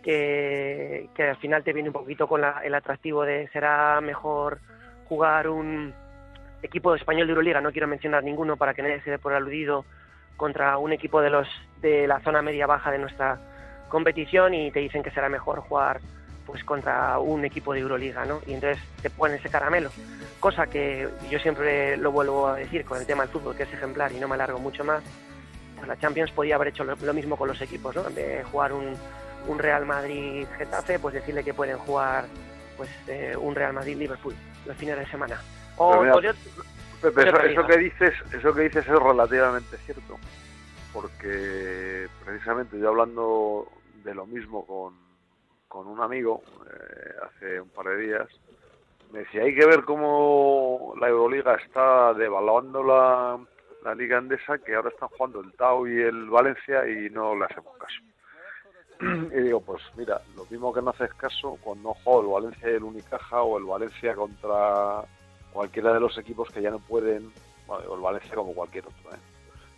que, que al final te viene un poquito con la- el atractivo de será mejor jugar un equipo español de Euroliga, no quiero mencionar ninguno para que nadie se dé por aludido, contra un equipo de los de la zona media baja de nuestra competición y te dicen que será mejor jugar pues contra un equipo de Euroliga, ¿no? Y entonces te ponen ese caramelo, cosa que yo siempre lo vuelvo a decir con el tema del fútbol, que es ejemplar y no me alargo mucho más. Pues la Champions podía haber hecho lo, lo mismo con los equipos, ¿no? En vez de jugar un, un Real Madrid Getafe, pues decirle que pueden jugar pues eh, un Real Madrid Liverpool los fines de semana. O, mira, Pepe, eso, que dices, eso que dices es relativamente cierto, porque precisamente yo hablando de lo mismo con, con un amigo eh, hace un par de días. Me decía, hay que ver cómo la Euroliga está devaluando la, la Liga Andesa, que ahora están jugando el Tau y el Valencia y no le hacemos caso. y digo, pues mira, lo mismo que no haces caso cuando juega el Valencia y el Unicaja o el Valencia contra cualquiera de los equipos que ya no pueden, o el Valencia como cualquier otro, ¿eh?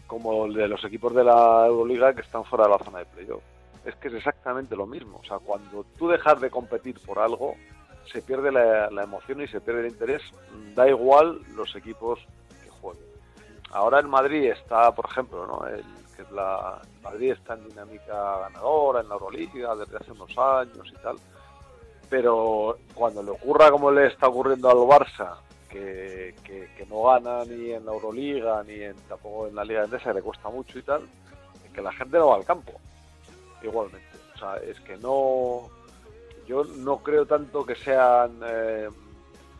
como el de los equipos de la Euroliga que están fuera de la zona de playoff. Es que es exactamente lo mismo. O sea, cuando tú dejas de competir por algo, se pierde la, emoción y se pierde el interés. Da igual los equipos que jueguen. Ahora en Madrid está, por ejemplo, ¿no? El, que es la Madrid está en dinámica ganadora en la Euroliga desde hace unos años y tal. Pero cuando le ocurra como le está ocurriendo al Barça, que, que, que no gana ni en la Euroliga ni en, tampoco en la Liga Endesa, le cuesta mucho y tal, que la gente no va al campo. Igualmente. O sea, es que no. Yo no creo tanto que sean eh,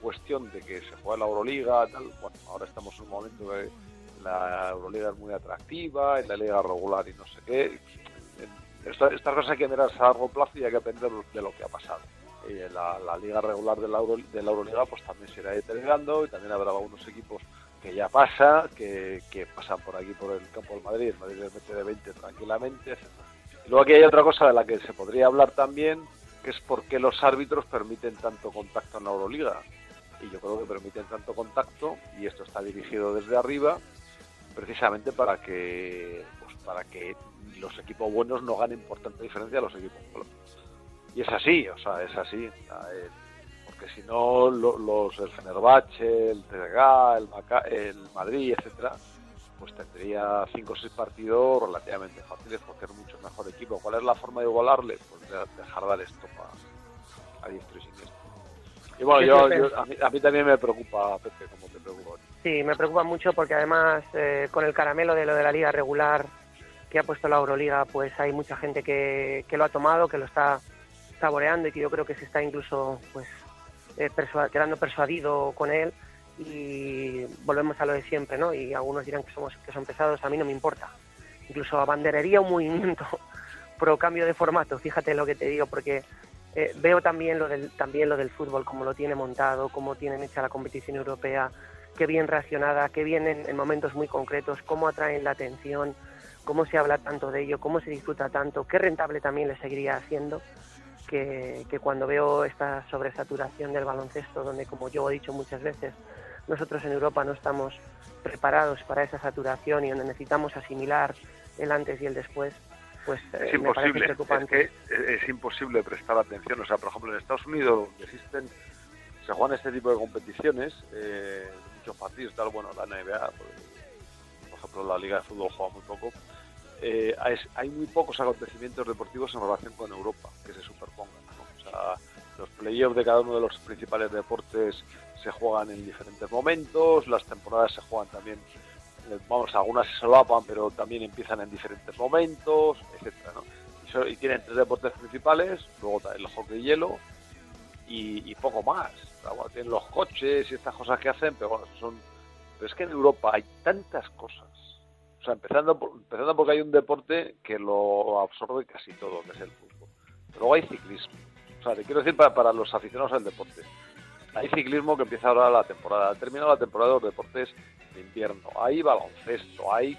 cuestión de que se juegue la Euroliga, tal. Bueno, ahora estamos en un momento que la Euroliga es muy atractiva, en la Liga regular y no sé qué. Esta- Estas cosas hay que mirarse a largo plazo y hay que aprender de lo que ha pasado. Y la, la liga regular de la, Euro- de la Euroliga pues también se irá deteriorando y también habrá algunos equipos que ya pasa, que, que pasan por aquí por el campo del Madrid, el Madrid les mete de 20 tranquilamente, etc. Luego aquí hay otra cosa de la que se podría hablar también, que es por qué los árbitros permiten tanto contacto en la Euroliga. Y yo creo que permiten tanto contacto, y esto está dirigido desde arriba, precisamente para que pues, para que los equipos buenos no ganen por tanta diferencia a los equipos malos. Y es así, o sea, es así. porque si no, lo- los, el Fenerbahce, el TDG, el, el Madrid, etcétera, pues tendría cinco o seis partidos relativamente fáciles porque es mucho mejor equipo. ¿Cuál es la forma de igualarle? Pues de- dejar dar esto a, a diestro y siniestro. Y bueno, yo, yo- a, mí, a mí también me preocupa, Pepe, como te preocupa. Sí, me preocupa mucho porque además eh, con el caramelo de lo de la liga regular que ha puesto la Euroliga, pues hay mucha gente que, que lo ha tomado, que lo está saboreando y que yo creo que se está incluso pues eh, quedando persuadido con él y volvemos a lo de siempre, ¿no? Y algunos dirán que somos que son pesados, a mí no me importa. Incluso abanderaría un movimiento pro cambio de formato, fíjate lo que te digo, porque eh, veo también lo del también lo del fútbol, cómo lo tiene montado, cómo tienen hecha la competición europea, qué bien reaccionada, qué bien en, en momentos muy concretos, cómo atraen la atención, cómo se habla tanto de ello, cómo se disfruta tanto, qué rentable también le seguiría haciendo, que, que cuando veo esta sobresaturación del baloncesto, donde como yo he dicho muchas veces, nosotros en Europa no estamos preparados para esa saturación y donde necesitamos asimilar el antes y el después, pues eh, es me parece imposible, es preocupante. que es imposible prestar atención. O sea, por ejemplo, en Estados Unidos existen, se juegan este tipo de competiciones, eh, muchos partidos, tal, bueno, la NBA, pues, por ejemplo, la Liga de Fútbol juega muy poco. eh, hay, hay muy pocos acontecimientos deportivos en relación con Europa que se superpongan. ¿no? O sea, los playoffs de cada uno de los principales deportes se juegan en diferentes momentos, las temporadas se juegan también eh, vamos, algunas se solapan, pero también empiezan en diferentes momentos, etcétera, ¿no? Y, y tienen tres deportes principales, luego el hockey y hielo y, poco más. Bueno, tienen los coches y estas cosas que hacen, pero bueno, son. Pero es que en Europa hay tantas cosas. O sea, empezando, por- empezando porque hay un deporte que lo absorbe casi todo, que es el fútbol. Pero luego hay ciclismo. O sea, te quiero decir para, para los aficionados al deporte. Hay ciclismo que empieza ahora la temporada, ha terminado la temporada de los deportes de invierno, hay baloncesto, hay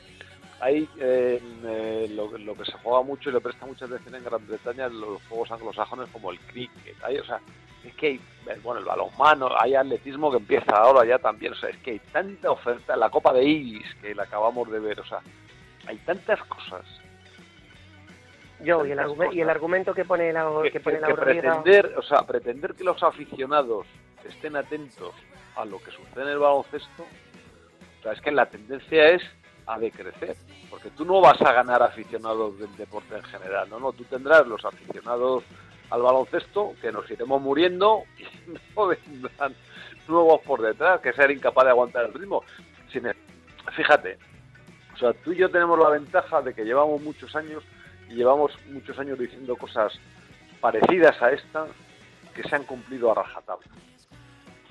hay eh, eh, lo, lo que se juega mucho y le presta mucha atención en Gran Bretaña los juegos anglosajones como el cricket, hay, o sea, es que hay, eh, bueno, el balonmano, hay atletismo que empieza ahora ya también, o sea, es que hay tanta oferta, la Copa de Iris que la acabamos de ver, o sea, hay tantas cosas. Yo, y el, y argumento que pone la, que, que, pone la que pretender, o sea, pretender que los aficionados estén atentos a lo que sucede en el baloncesto, o sea, es que la tendencia es a decrecer, porque tú no vas a ganar aficionados del deporte en general, no, no, tú tendrás los aficionados al baloncesto que nos iremos muriendo y no vendrán nuevos por detrás, que sean incapaz de aguantar el ritmo. Sin e- fíjate, o sea, tú y yo tenemos la ventaja de que llevamos muchos años y llevamos muchos años diciendo cosas parecidas a esta que se han cumplido a rajatabla.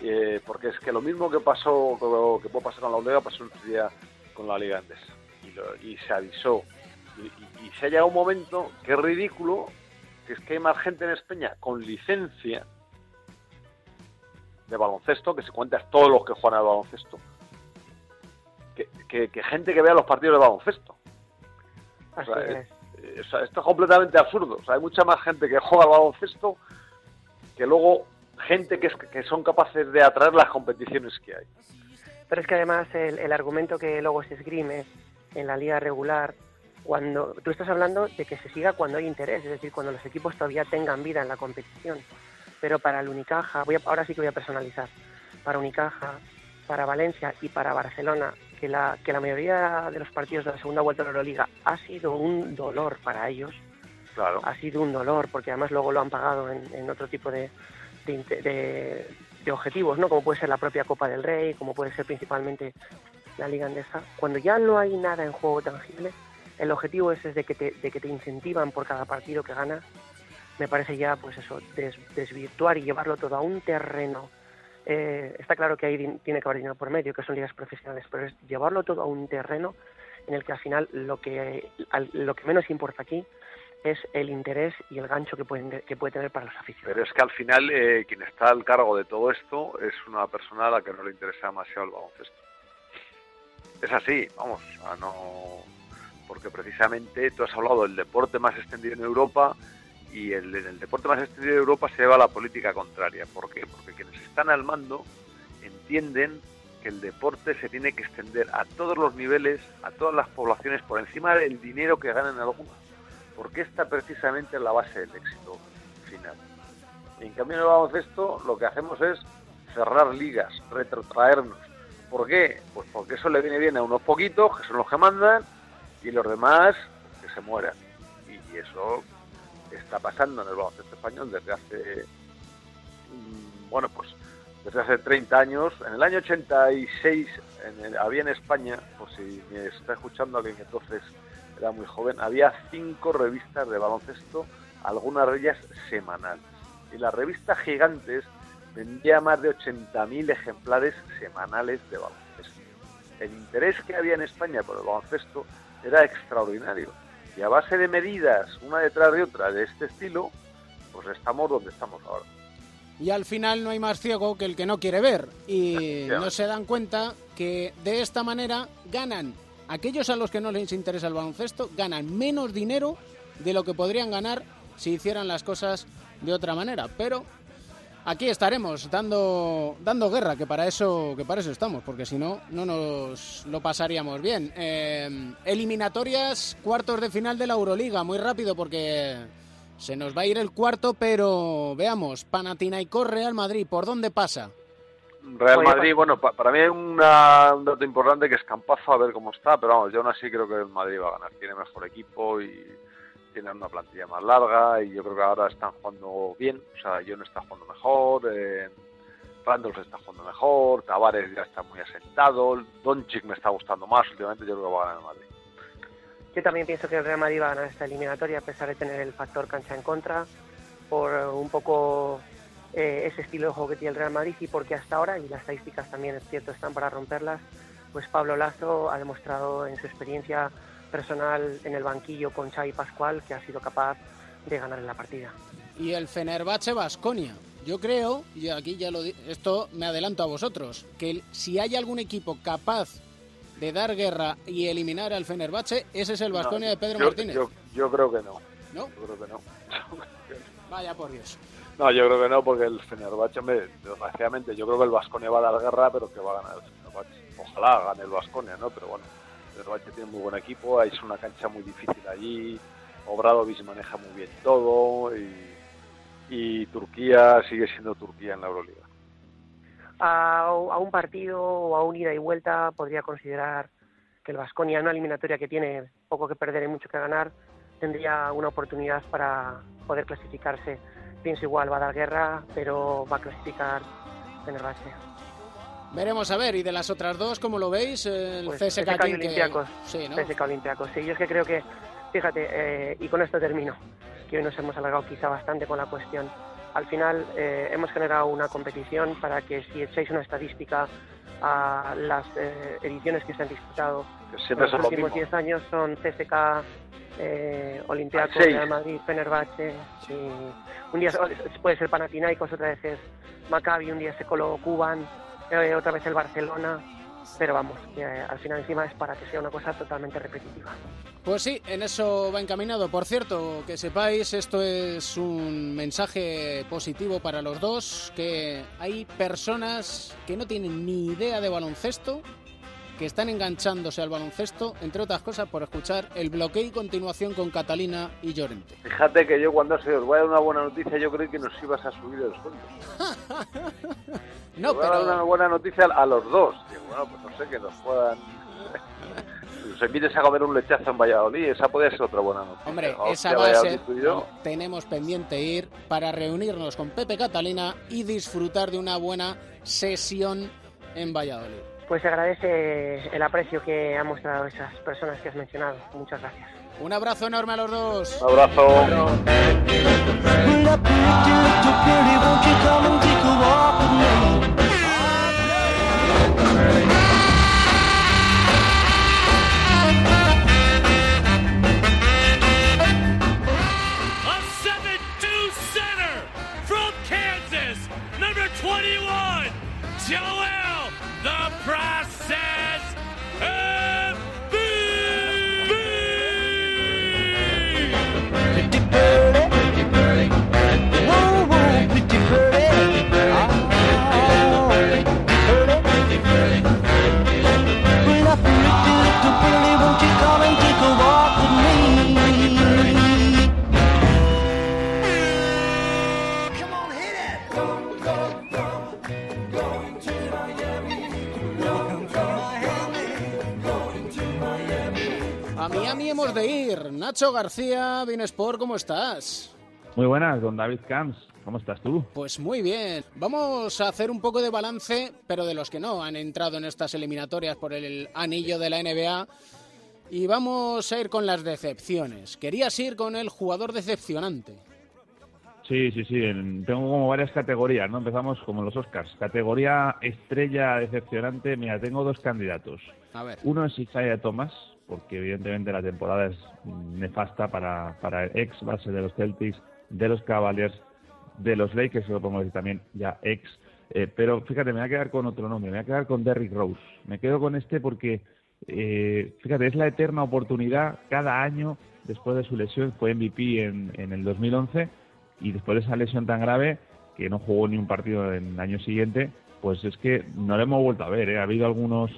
Eh, porque es que lo mismo que pasó, que puede pasar con la Liga, pasó el día con la Liga Andesa. Y, lo- y se avisó. Y, y- y se ha llegado un momento que es ridículo que es que hay más gente en España con licencia de baloncesto, que si cuentas todos los que juegan al baloncesto, que, que- que gente que vea los partidos de baloncesto. O Así sea, es. es- o sea, esto es completamente absurdo. O sea, hay mucha más gente que juega al baloncesto que luego gente que, es- que son capaces de atraer las competiciones que hay. Pero es que además el, el argumento que luego se esgrime en la liga regular, cuando tú estás hablando de que se siga cuando hay interés, es decir, cuando los equipos todavía tengan vida en la competición. Pero para el Unicaja, voy a- ahora sí que voy a personalizar, para Unicaja, para Valencia y para Barcelona, que la, que la mayoría de los partidos de la segunda vuelta de la Euroliga ha sido un dolor para ellos, Claro. ha sido un dolor, porque además luego lo han pagado en, en otro tipo de, de, de- de objetivos, ¿no? Como puede ser la propia Copa del Rey, como puede ser principalmente la Liga Andesa. Cuando ya no hay nada en juego tangible, el objetivo ese es de que te, de que te incentivan por cada partido que ganas, me parece ya, pues eso, des- desvirtuar y llevarlo todo a un terreno. eh, está claro que ahí tiene que haber dinero por medio, que son ligas profesionales, pero es llevarlo todo a un terreno en el que al final lo que, lo que menos importa aquí es el interés y el gancho que, pueden, que puede tener para los aficionados. Pero es que al final eh, quien está al cargo de todo esto es una persona a la que no le interesa demasiado el baloncesto. Es así, vamos, sea, no... Porque precisamente tú has hablado del deporte más extendido en Europa y el, el deporte más extendido de Europa se lleva la política contraria. ¿Por qué? Porque quienes están al mando entienden que el deporte se tiene que extender a todos los niveles, a todas las poblaciones, por encima del dinero que ganan algunos. Porque esta precisamente es la base del éxito final. En cambio en el baloncesto lo que hacemos es cerrar ligas, retrotraernos. ¿Por qué? Pues porque eso le viene bien a unos poquitos, que son los que mandan, y los demás que se mueran. Y eso está pasando en el baloncesto español desde hace, mm, bueno, pues desde hace 30 años. En el año 86 en el- había en España, por si me está escuchando alguien entonces era muy joven, había cinco revistas de baloncesto, algunas de ellas semanales. Y la revista Gigantes vendía más de 80.000 ejemplares semanales de baloncesto. El interés que había en España por el baloncesto era extraordinario. Y a base de medidas, una detrás de otra, de este estilo, pues estamos donde estamos ahora. Y al final no hay más ciego que el que no quiere ver. Y no se dan cuenta que de esta manera ganan aquellos a los que no les interesa el baloncesto, ganan menos dinero de lo que podrían ganar si hicieran las cosas de otra manera. Pero aquí estaremos dando, dando guerra, que para eso que para eso estamos, porque si no, no nos lo pasaríamos bien. Eh, eliminatorias, cuartos de final de la Euroliga, muy rápido porque se nos va a ir el cuarto, pero veamos, Panathinaikos Real Madrid, ¿por dónde pasa? Real Madrid, bueno, pa- para mí hay una- un dato importante que es Campazo, a ver cómo está, pero vamos, yo aún así creo que el Madrid va a ganar. Tiene mejor equipo y tiene una plantilla más larga y yo creo que ahora están jugando bien. O sea, no está jugando mejor, eh, Randolph está jugando mejor, Tavares ya está muy asentado, Doncic me está gustando más últimamente, yo creo que va a ganar el Madrid. Yo también pienso que el Real Madrid va a ganar esta eliminatoria a pesar de tener el factor cancha en contra, por eh, un poco eh, ese estilo de juego que tiene el Real Madrid y porque hasta ahora, y las estadísticas también es cierto están para romperlas, pues Pablo Lazo ha demostrado en su experiencia personal en el banquillo con Xavi Pascual que ha sido capaz de ganar en la partida. Y el Fenerbahce Basconia. Yo creo, y aquí ya lo esto me adelanto a vosotros, que el- si hay algún equipo capaz de dar guerra y eliminar al Fenerbahce, ese es el Basconia No, de Pedro yo- Martínez. Yo, yo creo que no. ¿No? Yo creo que no. Vaya por Dios. No, yo creo que no, porque el Fenerbahce, desgraciadamente, yo creo que el Vasconia va a dar guerra, pero que va a ganar el Fenerbahce. Ojalá gane el Vasconia, ¿no? Pero bueno, el Fenerbahce tiene muy buen equipo, es una cancha muy difícil allí, Obradovic maneja muy bien todo y, Turquía sigue siendo Turquía en la Euroliga. a, a un partido o a un ida y vuelta podría considerar que el Vasconia, una eliminatoria que tiene poco que perder y mucho que ganar, tendría una oportunidad para poder clasificarse. Pienso igual, va a dar guerra, pero va a clasificar Fenerbahce. Veremos a ver, y de las otras dos, ¿cómo lo veis? El Pues CSK y King que- Olympiacos. Sí, ¿no? Olympiacos. Sí, yo es que creo que, fíjate, eh, y con esto termino, que hoy nos hemos alargado quizá bastante con la cuestión. Al final eh, hemos generado una competición para que si echáis una estadística a las eh, ediciones que se han disputado en los lo últimos mismo. 10 años son CSK eh, Olympiacos. Real Madrid, Fenerbahce. y un día puede ser Panathinaikos, otra vez es Maccabi, un día se coló Cuban, eh, otra vez el Barcelona. Pero vamos, que eh, al final encima es para que sea una cosa totalmente repetitiva. Pues sí, en eso va encaminado. Por cierto, que sepáis, esto es un mensaje positivo para los dos, que hay personas que no tienen ni idea de baloncesto, que están enganchándose al baloncesto, entre otras cosas por escuchar el bloqueo y continuación con Catalina y Llorente. Fíjate que yo cuando se os voy a dar una buena noticia, yo creí que nos ibas a subir el sueldo. No, Os voy a dar pero- una buena noticia a los dos. Bueno, pues no sé, que nos puedan... Nos invites a comer un lechazo en Valladolid, esa podría ser otra buena noticia. Hombre, Hostia, esa va a ser... Tenemos pendiente ir para reunirnos con Pepe Catalina y disfrutar de una buena sesión en Valladolid. Pues se agradece el aprecio que han mostrado esas personas que has mencionado. Muchas gracias. Un abrazo enorme a los dos. Un abrazo. A Nacho García, Sport, ¿cómo estás? Muy buenas, don David Camps. ¿Cómo estás tú? Pues muy bien. Vamos a hacer un poco de balance, pero de los que no han entrado en estas eliminatorias por el anillo de la NBA. Y vamos a ir con las decepciones. Querías ir con el jugador decepcionante. Sí, sí, sí. en- tengo como varias categorías, ¿no? Empezamos como los Oscars. Categoría estrella decepcionante. Mira, tengo dos candidatos. A ver. Uno es Isaiah Thomas, porque evidentemente la temporada es nefasta para, para el ex base de los Celtics, de los Cavaliers, de los Lakers, se lo podemos decir también ya ex. Eh, pero fíjate, me voy a quedar con otro nombre, me voy a quedar con Derrick Rose. Me quedo con este porque, eh, fíjate, es la eterna oportunidad cada año después de su lesión. Fue MVP en, en el 2011 y después de esa lesión tan grave que no jugó ni un partido en el año siguiente, pues es que no lo hemos vuelto a ver. ¿eh? Ha habido algunos,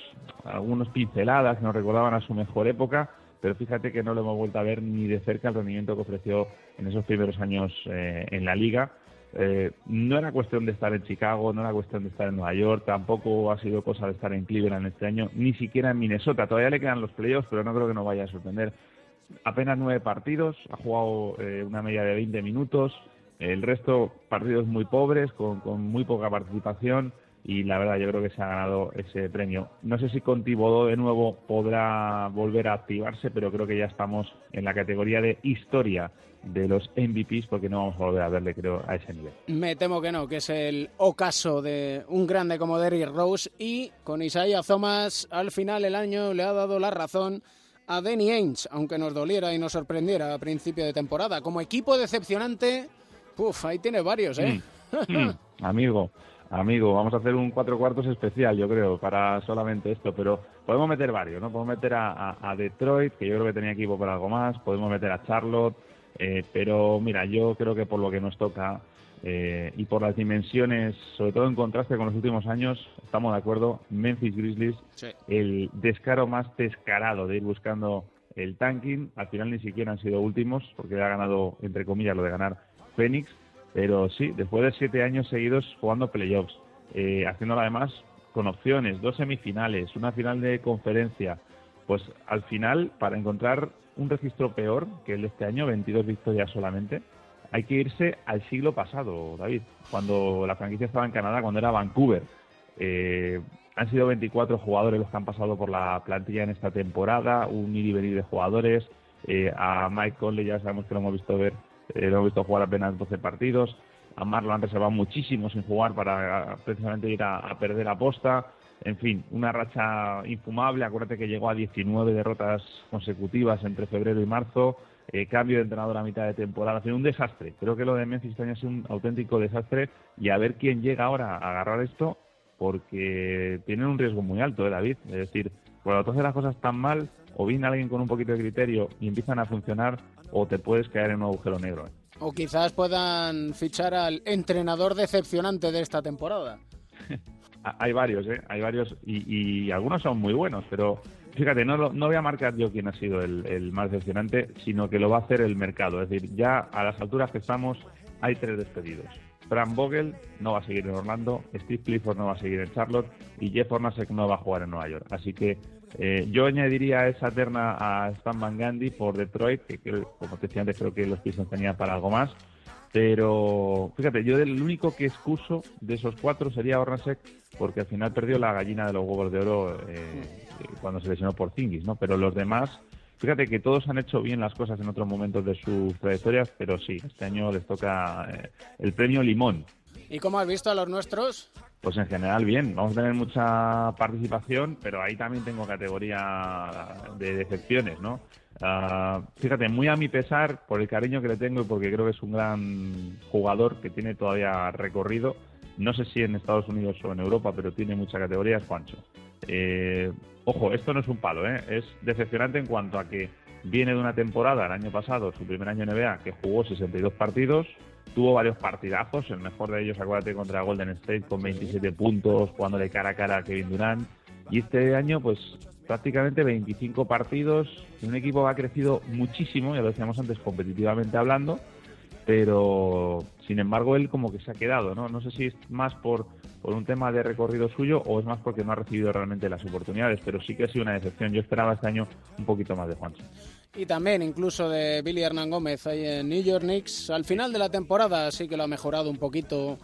algunos pinceladas que nos recordaban a su mejor época, pero fíjate que no lo hemos vuelto a ver ni de cerca el rendimiento que ofreció en esos primeros años eh, en la liga. Eh, no era cuestión de estar en Chicago, no era cuestión de estar en Nueva York, tampoco ha sido cosa de estar en Cleveland este año, ni siquiera en Minnesota. Todavía le quedan los playoffs, pero no creo que nos vaya a sorprender apenas nueve partidos, ha jugado eh, una media de 20 minutos, el resto partidos muy pobres, con muy poca participación y la verdad yo creo que se ha ganado ese premio. No sé si con Tibodó de nuevo podrá volver a activarse, pero creo que ya estamos en la categoría de historia de los MVPs porque no vamos a volver a verle creo a ese nivel. Me temo que no, que es el ocaso de un grande como Derrick Rose y con Isaiah Thomas al final el año le ha dado la razón a Danny Ainge, aunque nos doliera y nos sorprendiera a principio de temporada. Como equipo decepcionante, ahí tiene varios, ¿eh? Mm, amigo, amigo, vamos a hacer un cuatro cuartos especial, yo creo, para solamente esto, pero podemos meter varios, ¿no? Podemos meter a, a- a Detroit, que yo creo que tenía equipo para algo más, podemos meter a Charlotte, eh, pero mira, yo creo que por lo que nos toca eh, y por las dimensiones, sobre todo en contraste con los últimos años, estamos de acuerdo, Memphis Grizzlies, el descaro más descarado de ir buscando el tanking, al final ni siquiera han sido últimos, porque ha ganado, entre comillas, lo de ganar Phoenix, pero sí, después de siete años seguidos jugando playoffs, eh, haciéndolo además con opciones, dos semifinales, una final de conferencia, pues al final, para encontrar un registro peor que el de este año, 22 victorias solamente, hay que irse al siglo pasado, David, cuando la franquicia estaba en Canadá, cuando era Vancouver. Eh, han sido 24 jugadores los que han pasado por la plantilla en esta temporada, un ir y venir de jugadores. Eh, a Mike Conley ya sabemos que lo hemos visto ver, eh, lo hemos visto jugar apenas 12 partidos. A Mar lo han reservado muchísimo sin jugar para precisamente ir a, a perder aposta. En fin, una racha infumable. Acuérdate que llegó a 19 derrotas consecutivas entre febrero y marzo. Eh, cambio de entrenador a mitad de temporada. Ha sido un desastre. Creo que lo de Memphis este año ha sido un auténtico desastre. Y a ver quién llega ahora a agarrar esto, porque tienen un riesgo muy alto, ¿eh, David? Es decir, cuando tú las cosas tan mal, o viene alguien con un poquito de criterio y empiezan a funcionar, o te puedes caer en un agujero negro. ¿eh? O quizás puedan fichar al entrenador decepcionante de esta temporada. hay varios, ¿eh? Hay varios y, y, algunos son muy buenos, pero fíjate, no, no voy a marcar yo quién ha sido el, el, más decepcionante, sino que lo va a hacer el mercado. Es decir, ya a las alturas que estamos hay tres despedidos. Fran Vogel no va a seguir en Orlando, Steve Clifford no va a seguir en Charlotte y Jeff Hornacek no va a jugar en Nueva York. Así que eh, yo añadiría esa terna a Stan Van Gundy por Detroit, que, como te decía antes creo que los Pistons tenían para algo más. Pero fíjate, yo el único que excuso de esos cuatro sería Hornacek, porque al final perdió la gallina de los huevos de oro eh, cuando se lesionó por Zingis, ¿no? Pero los demás, fíjate que todos han hecho bien las cosas en otros momentos de sus trayectorias, pero sí, este año les toca eh, el premio Limón. ¿Y cómo has visto a los nuestros? Pues en general bien, vamos a tener mucha participación, pero ahí también tengo categoría de decepciones, ¿no? Uh, fíjate, muy a mi pesar, por el cariño que le tengo y porque creo que es un gran jugador que tiene todavía recorrido, no sé si en Estados Unidos o en Europa, pero tiene mucha categoría, es Juancho. Eh, ojo, esto no es un palo, ¿eh? es decepcionante en cuanto a que viene de una temporada, el año pasado, su primer año en NBA, que jugó 62 partidos, tuvo varios partidazos, el mejor de ellos, acuérdate, contra Golden State con 27 puntos, jugando de cara a cara a Kevin Durant. Y este año, pues prácticamente 25 partidos, un equipo que ha crecido muchísimo, ya lo decíamos antes, competitivamente hablando, pero sin embargo él como que se ha quedado, ¿no? No sé si es más por, por un tema de recorrido suyo o es más porque no ha recibido realmente las oportunidades, pero sí que ha sido una decepción. Yo esperaba este año un poquito más de Juancho. Y también incluso de Billy Hernán Gómez ahí en New York Knicks. Al final de la temporada sí que lo ha mejorado un poquito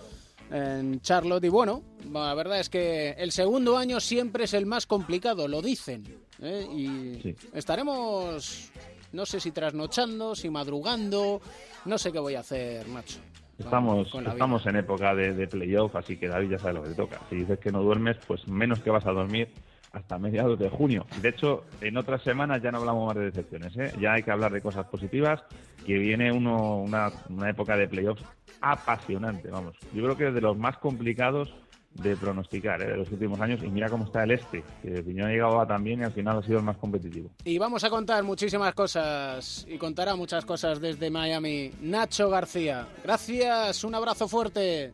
en Charlotte. Y bueno, la verdad es que el segundo año siempre es el más complicado, lo dicen. ¿eh? Y estaremos, no sé si trasnochando, si madrugando, no sé qué voy a hacer, macho. Estamos, estamos en época de, de playoff, así que David ya sabe lo que te toca. Si dices que no duermes, pues menos que vas a dormir hasta mediados de junio. De hecho, en otras semanas ya no hablamos más de decepciones, ¿eh? ya hay que hablar de cosas positivas, que viene uno, una, una época de playoffs apasionante, vamos. Yo creo que es de los más complicados de pronosticar ¿eh? de los últimos años y mira cómo está el este, que Piñón ha llegado también y al final ha sido el más competitivo. Y vamos a contar muchísimas cosas y contará muchas cosas desde Miami. Nacho García, gracias, un abrazo fuerte.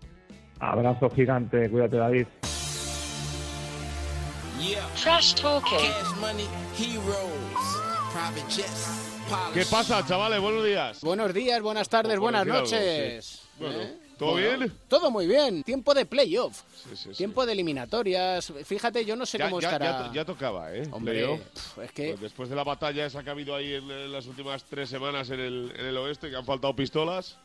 Abrazo gigante, cuídate David. Trash Talking. ¿Qué pasa, chavales? Buenos días. Buenos días, buenas tardes, buenas noches. Bueno, ¿Eh? ¿todo Bueno, bien? Todo muy bien. Tiempo de playoff. Sí, sí, sí. Tiempo de eliminatorias. Fíjate, yo no sé Ya, cómo ya- estará. ya to- ya tocaba, ¿eh? Hombre, es que Pues después de la batalla esa que ha habido ahí en, en las últimas tres semanas en el, en el oeste, que han faltado pistolas.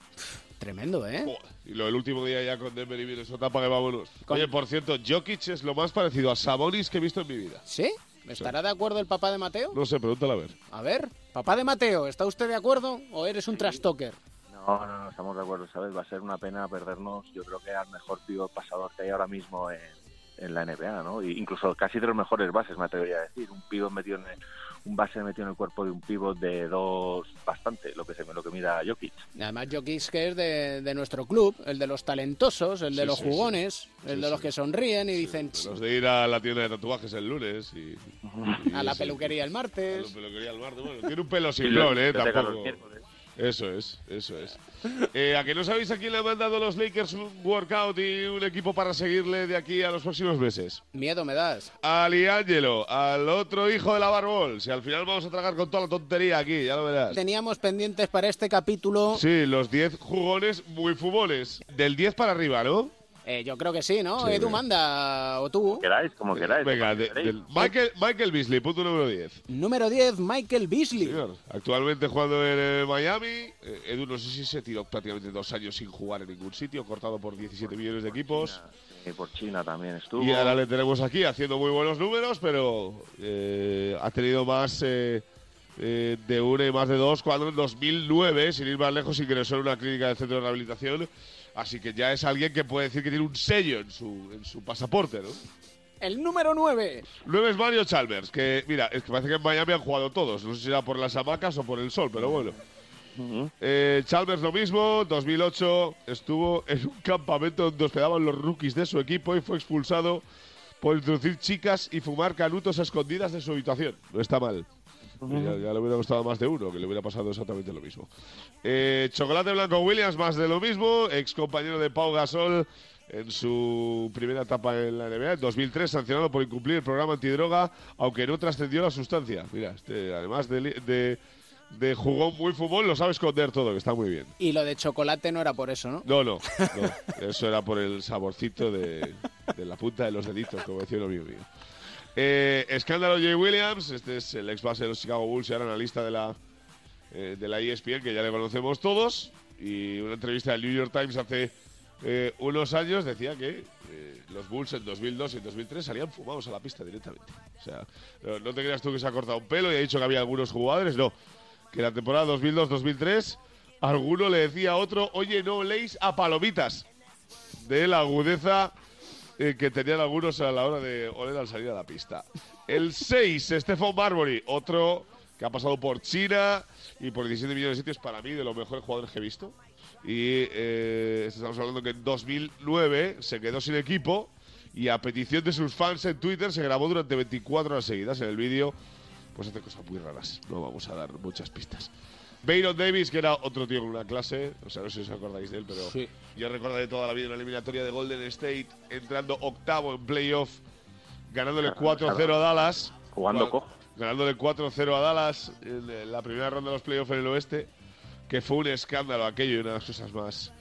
Tremendo, ¿eh? Joder, Y lo del último día ya con Denver y Minnesota, para que vámonos. Oye, por cierto, Jokic es lo más parecido a Sabonis que he visto en mi vida. ¿Sí? ¿Estará de acuerdo el papá de Mateo? No sé, pregúntale a ver. A ver, papá de Mateo, ¿está usted de acuerdo o eres un trash talker? No, no, no, estamos de acuerdo, ¿sabes? Va a ser una pena perdernos, yo creo que al mejor pivot pasador que hay ahora mismo en, en la NBA, ¿no? Y incluso casi de los mejores bases, me atrevería a decir. Un pivot metido en el- un base metido en el cuerpo de un pivot de dos bastante, lo que se lo que mira Jokic. Además, Jokic que es de, de nuestro club, el de los talentosos, el de Sí, los sí, jugones, el Sí, de los que sonríen y dicen Los de ir a la tienda de tatuajes el lunes y... y a la ese- peluquería el a la martes. peluquería el martes. Bueno, tiene un pelo simplón, ¿eh? Tampoco... Eso es, eso es. Eh, ¿A que no sabéis a quién le han mandado los Lakers un workout y un equipo para seguirle de aquí a los próximos meses? Miedo me das. A Liangelo, al otro hijo de la Barbol. Si al final vamos a tragar con toda la tontería aquí, ya lo verás. Teníamos pendientes para este capítulo. Sí, los 10 jugones muy fumones. Del 10 para arriba, ¿no? Eh, yo creo que sí, ¿no? Sí, Edu manda, o tú. Queráis, como queráis. Venga, como de- del- Michael, Michael Beasley, punto número 10. Número 10, Michael Beasley. Señor, actualmente jugando en eh, Miami. Eh, Edu, no sé si se tiró prácticamente dos años sin jugar en ningún sitio, cortado por 17 millones de equipos. Sí, por China también estuvo. Y ahora le tenemos aquí haciendo muy buenos números, pero eh, ha tenido más eh, eh, de una y más de dos cuando en 2009, sin ir más lejos, ingresó en una clínica del centro de rehabilitación. Así que ya es alguien que puede decir que tiene un sello en su, en su pasaporte, ¿no? El número 9. 9 es Mario Chalmers, que mira, es que parece que en Miami han jugado todos. No sé si era por las hamacas o por el sol, pero bueno. Eh, Chalmers lo mismo, 2008 estuvo en un campamento donde hospedaban los rookies de su equipo y fue expulsado por introducir chicas y fumar canutos a escondidas de su habitación. No está mal. Ya, ya le hubiera gustado más de uno, que le hubiera pasado exactamente lo mismo. Eh, Chocolate Blanco Williams, más de lo mismo. Ex compañero de Pau Gasol en su primera etapa en la NBA, en 2003, sancionado por incumplir el programa antidroga, aunque no trascendió la sustancia. Mira, este, además de, de, de jugón muy fumón, lo sabe esconder todo, que está muy bien. Y lo de chocolate no era por eso, ¿no? No, no, no. Eso era por el saborcito de, de la punta de los deditos, como decía lo mío mío. Eh, escándalo Jay Williams, este es el ex base de los Chicago Bulls y ahora analista de la, eh, de la ESPN, que ya le conocemos todos. Y una entrevista del New York Times hace eh, unos años decía que eh, los Bulls en 2002 y en 2003 salían fumados a la pista directamente. O sea, no, no te creas tú que se ha cortado un pelo y ha dicho que había algunos jugadores, no. Que la temporada 2002-2003 alguno le decía a otro, oye, no leéis a palomitas. De la agudeza eh, que tenían algunos a la hora de oler al salir a la pista. El 6, Stephen Marbury, otro que ha pasado por China y por 17 millones de sitios, para mí, de los mejores jugadores que he visto. Y eh, estamos hablando que en 2009 se quedó sin equipo y a petición de sus fans en Twitter se grabó durante 24 horas seguidas. En el vídeo, pues hace cosas muy raras. No vamos a dar muchas pistas. Bayron Davis, que era otro tío con una clase, o sea, no sé si os acordáis de él, pero Sí. yo recordaré toda la vida en la eliminatoria de Golden State, entrando octavo en playoff, ganándole 4-0 a Dallas. Jugando cojo. Ganándole 4-0 a Dallas en la primera ronda de los playoffs en el oeste, que fue un escándalo aquello y una de las cosas más,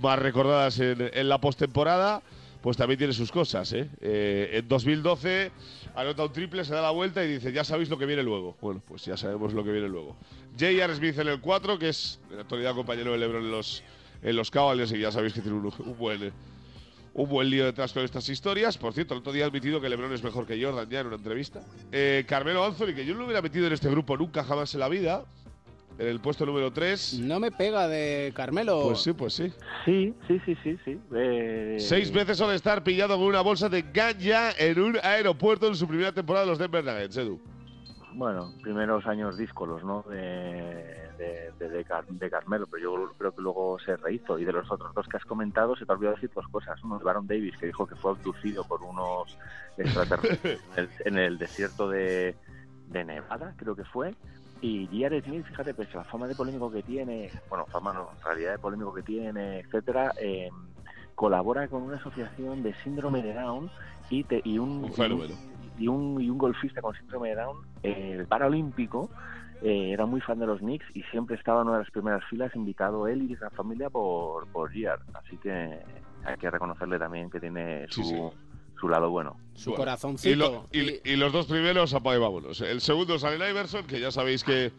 más recordadas en, en la postemporada. Pues también tiene sus cosas, ¿eh? Eh, En 2012 anota un triple, se da la vuelta y dice, ya sabéis lo que viene luego. Bueno, pues ya sabemos lo que viene luego. J.R. Smith en el 4, que es en la actualidad compañero de LeBron en los, en los Cavaliers y ya sabéis que tiene un, un buen, un buen lío detrás con estas historias. Por cierto, el otro día ha admitido que LeBron es mejor que Jordan ya en una entrevista. Eh, Carmelo Anthony, que yo no lo hubiera metido en este grupo nunca jamás en la vida, en el puesto número 3. No me pega de Carmelo. Pues sí, pues sí. Sí, sí, sí, sí, sí. Eh, Seis veces al estar pillado con una bolsa de ganja en un aeropuerto en su primera temporada de los Denver Nuggets, Edu. Bueno, primeros años díscolos, ¿no? De, de, de, de Car- de Carmelo, pero yo creo que luego se rehizo. Y de los otros dos que has comentado, se te ha olvidado decir dos cosas. Uno es Baron Davis, que dijo que fue abducido por unos extraterrestres en, el, en el desierto de, de Nevada, creo que fue. Y J.R. Smith, fíjate, pues la fama de polémico que tiene, bueno, fama no, realidad de polémico que tiene, etcétera, eh, colabora con una asociación de síndrome de Down y, te- y un, Un fenómeno. y un, y un golfista con síndrome de Down, eh, el paralímpico, eh, era muy fan de los Knicks y siempre estaba en una de las primeras filas, invitado él y la familia por, por Giard. Así que hay que reconocerle también que tiene su, su lado bueno. Su Bueno, corazoncito. Y, lo- y- y los dos primeros, apaga y vámonos. El segundo es Allen Iverson, que ya sabéis que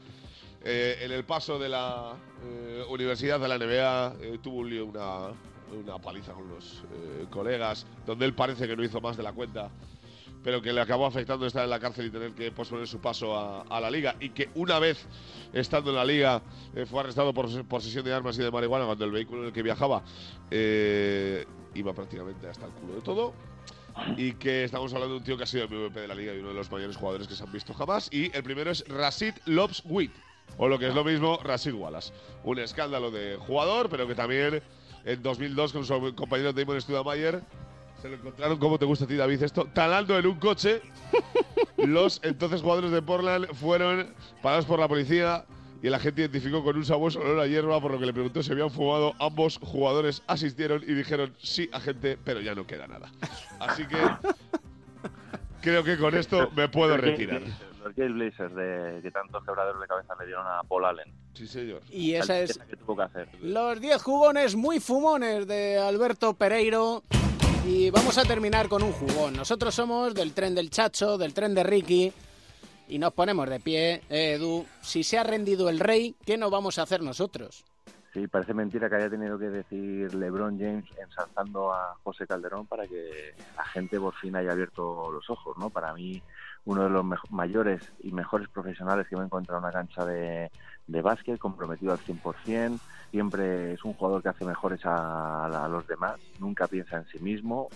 eh, en el paso de la eh, universidad a la NBA eh, tuvo un lío, una, una paliza con los eh, colegas, donde él parece que no hizo más de la cuenta, pero que le acabó afectando estar en la cárcel y tener que posponer su paso a, a la liga. Y que una vez estando en la liga eh, fue arrestado por posesión de armas y de marihuana cuando el vehículo en el que viajaba eh, iba prácticamente hasta el culo de todo y que estamos hablando de un tío que ha sido el MVP de la liga y uno de los mayores jugadores que se han visto jamás. Y el primero es Rasid Lobswit, o lo que es lo mismo, Rasid Wallace. Un escándalo de jugador, pero que también en 2002 con su compañero Damon Studamayer se lo encontraron, como te gusta a ti David esto, talando en un coche. Los entonces jugadores de Portland fueron parados por la policía y el agente identificó con un sabueso olor a hierba, por lo que le preguntó si habían fumado. Ambos jugadores asistieron y dijeron sí, agente, pero ya no queda nada. Así que creo que con esto me puedo retirar. Los Gay Blazers de que tantos quebraderos de cabeza le dieron a Paul Allen. Sí, señor. Y esa La es limpieza que tuvo que hacer. los 10 jugones muy fumones de Alberto Pereiro. Y vamos a terminar con un jugón. Nosotros somos del tren del Chacho, del tren de Ricky. Y nos ponemos de pie. Eh, Edu, si se ha rendido el rey, ¿qué no vamos a hacer nosotros? Sí, parece mentira que haya tenido que decir LeBron James ensalzando a José Calderón para que la gente por fin haya abierto los ojos, ¿no? Para mí, uno de los mayores y mejores profesionales que me he encontrado en una cancha de, de básquet, comprometido al 100%, siempre es un jugador que hace mejores a, a los demás, nunca piensa en sí mismo,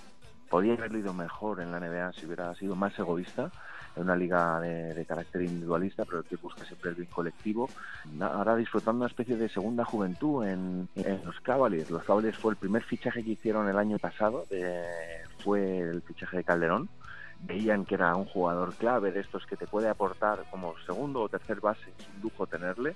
podía haberlo ido mejor en la NBA si hubiera sido más egoísta en una liga de, de carácter individualista, pero que busca siempre el bien colectivo. Ahora disfrutando una especie de segunda juventud en, en los Cavaliers. Los Cavaliers fue el primer fichaje que hicieron el año pasado, fue el fichaje de Calderón. Veían que era un jugador clave de estos que te puede aportar como segundo o tercer base, es un lujo tenerle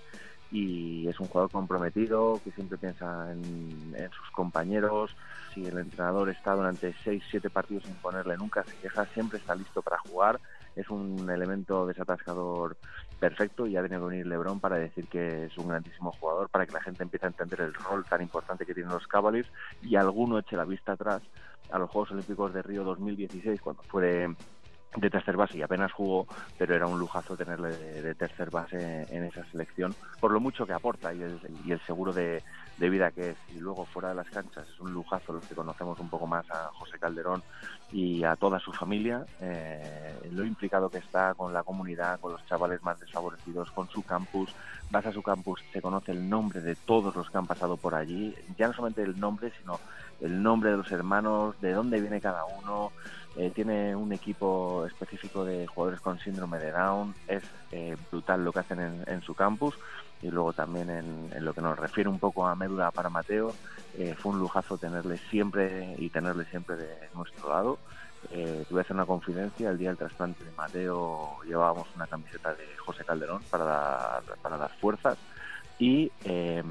y es un jugador comprometido que siempre piensa en, sus compañeros. Si el entrenador está durante 6-7 partidos sin ponerle nunca se queja, siempre está listo para jugar. Es un elemento desatascador perfecto y ha tenido que venir LeBron para decir que es un grandísimo jugador, para que la gente empiece a entender el rol tan importante que tienen los Cavaliers y alguno eche la vista atrás a los Juegos Olímpicos de Río 2016 cuando fue de tercer base y apenas jugó, pero era un lujazo tenerle de, de tercer base en esa selección, por lo mucho que aporta y el, seguro de, de vida que es. Y luego fuera de las canchas es un lujazo los que conocemos un poco más a José Calderón y a toda su familia, eh, lo implicado que está con la comunidad, con los chavales más desfavorecidos, con su campus. Vas a su campus, se conoce el nombre de todos los que han pasado por allí, ya no solamente el nombre, sino el nombre de los hermanos, de dónde viene cada uno. Eh, tiene un equipo específico de jugadores con síndrome de Down. Es eh, brutal lo que hacen en, en su campus. Y luego también en, en lo que nos refiere un poco a Médula para Mateo, eh, fue un lujazo tenerle siempre y tenerle siempre de nuestro lado. Eh, te voy a hacer una confidencia, el día del trasplante de Mateo llevábamos una camiseta de José Calderón para dar, para dar fuerzas y eh,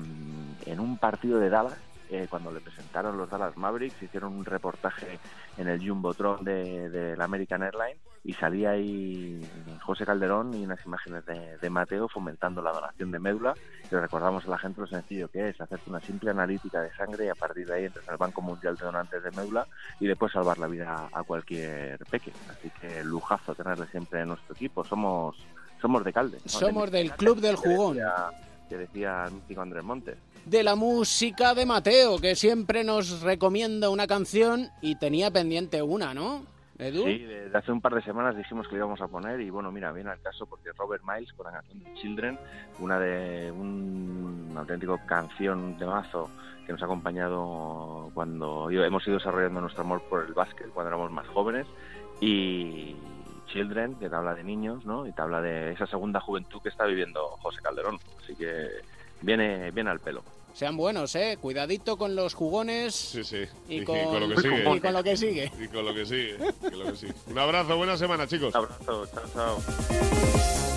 en un partido de Dallas, eh, cuando le presentaron los Dallas Mavericks, hicieron un reportaje en el Jumbotron de, de la American Airlines y salía ahí José Calderón y unas imágenes de, de Mateo fomentando la donación de médula y recordamos a la gente lo sencillo que es hacerte una simple analítica de sangre y a partir de ahí entras al Banco Mundial de Donantes de Médula y después salvar la vida a cualquier peque. Así que lujazo tenerle siempre en nuestro equipo. Somos somos de Calde. ¿no? Somos De- del Club del que Jugón. decía- Que decía el mítico Andrés Montes. De la música de Mateo, que siempre nos recomienda una canción y tenía pendiente una, ¿no? Edu. Sí, desde hace un par de semanas dijimos que lo íbamos a poner y bueno, mira, viene al caso porque Robert Miles con la canción de Children, una de un auténtico canción de mazo que nos ha acompañado cuando hemos ido desarrollando nuestro amor por el básquet cuando éramos más jóvenes y Children, que te habla de niños, ¿no? Y te habla de esa segunda juventud que está viviendo José Calderón. Así que viene, viene al pelo. Sean buenos, ¿eh? Cuidadito con los jugones. Sí, sí. Y, Y con, con lo que sigue. y con lo que sigue. Y con lo que sigue. con lo que sigue. Un abrazo, buena semana, chicos. Un abrazo, chao, chao.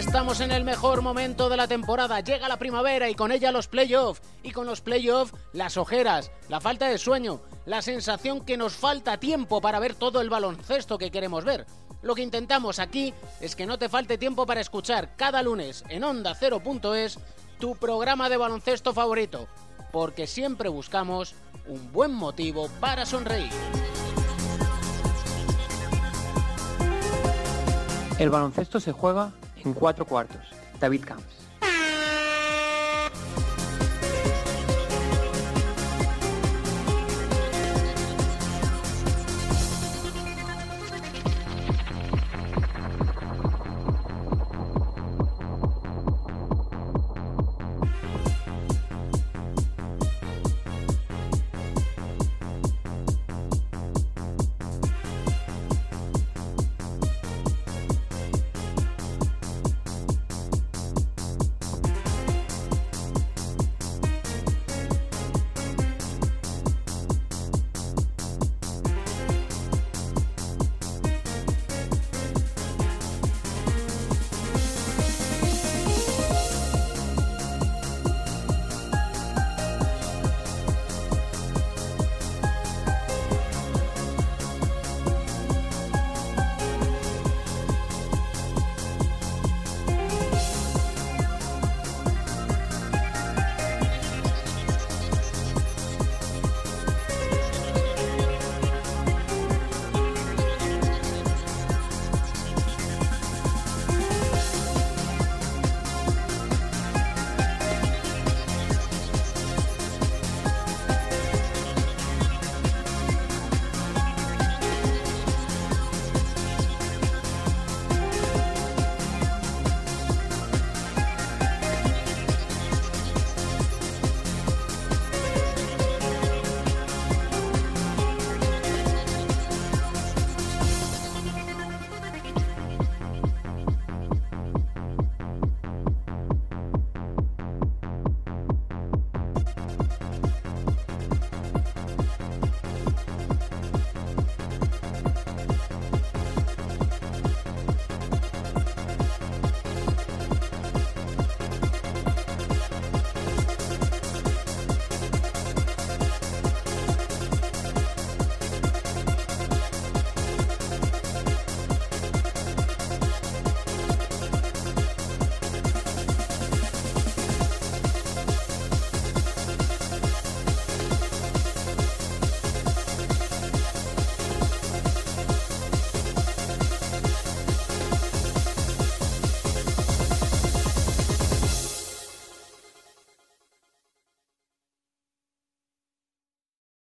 Estamos en el mejor momento de la temporada. Llega la primavera y con ella los playoffs. Y con los playoffs, las ojeras, la falta de sueño, la sensación que nos falta tiempo para ver todo el baloncesto que queremos ver. Lo que intentamos aquí es que no te falte tiempo para escuchar cada lunes en Onda 0.es tu programa de baloncesto favorito. Porque siempre buscamos un buen motivo para sonreír. El baloncesto se juega en cuatro cuartos. David Camps.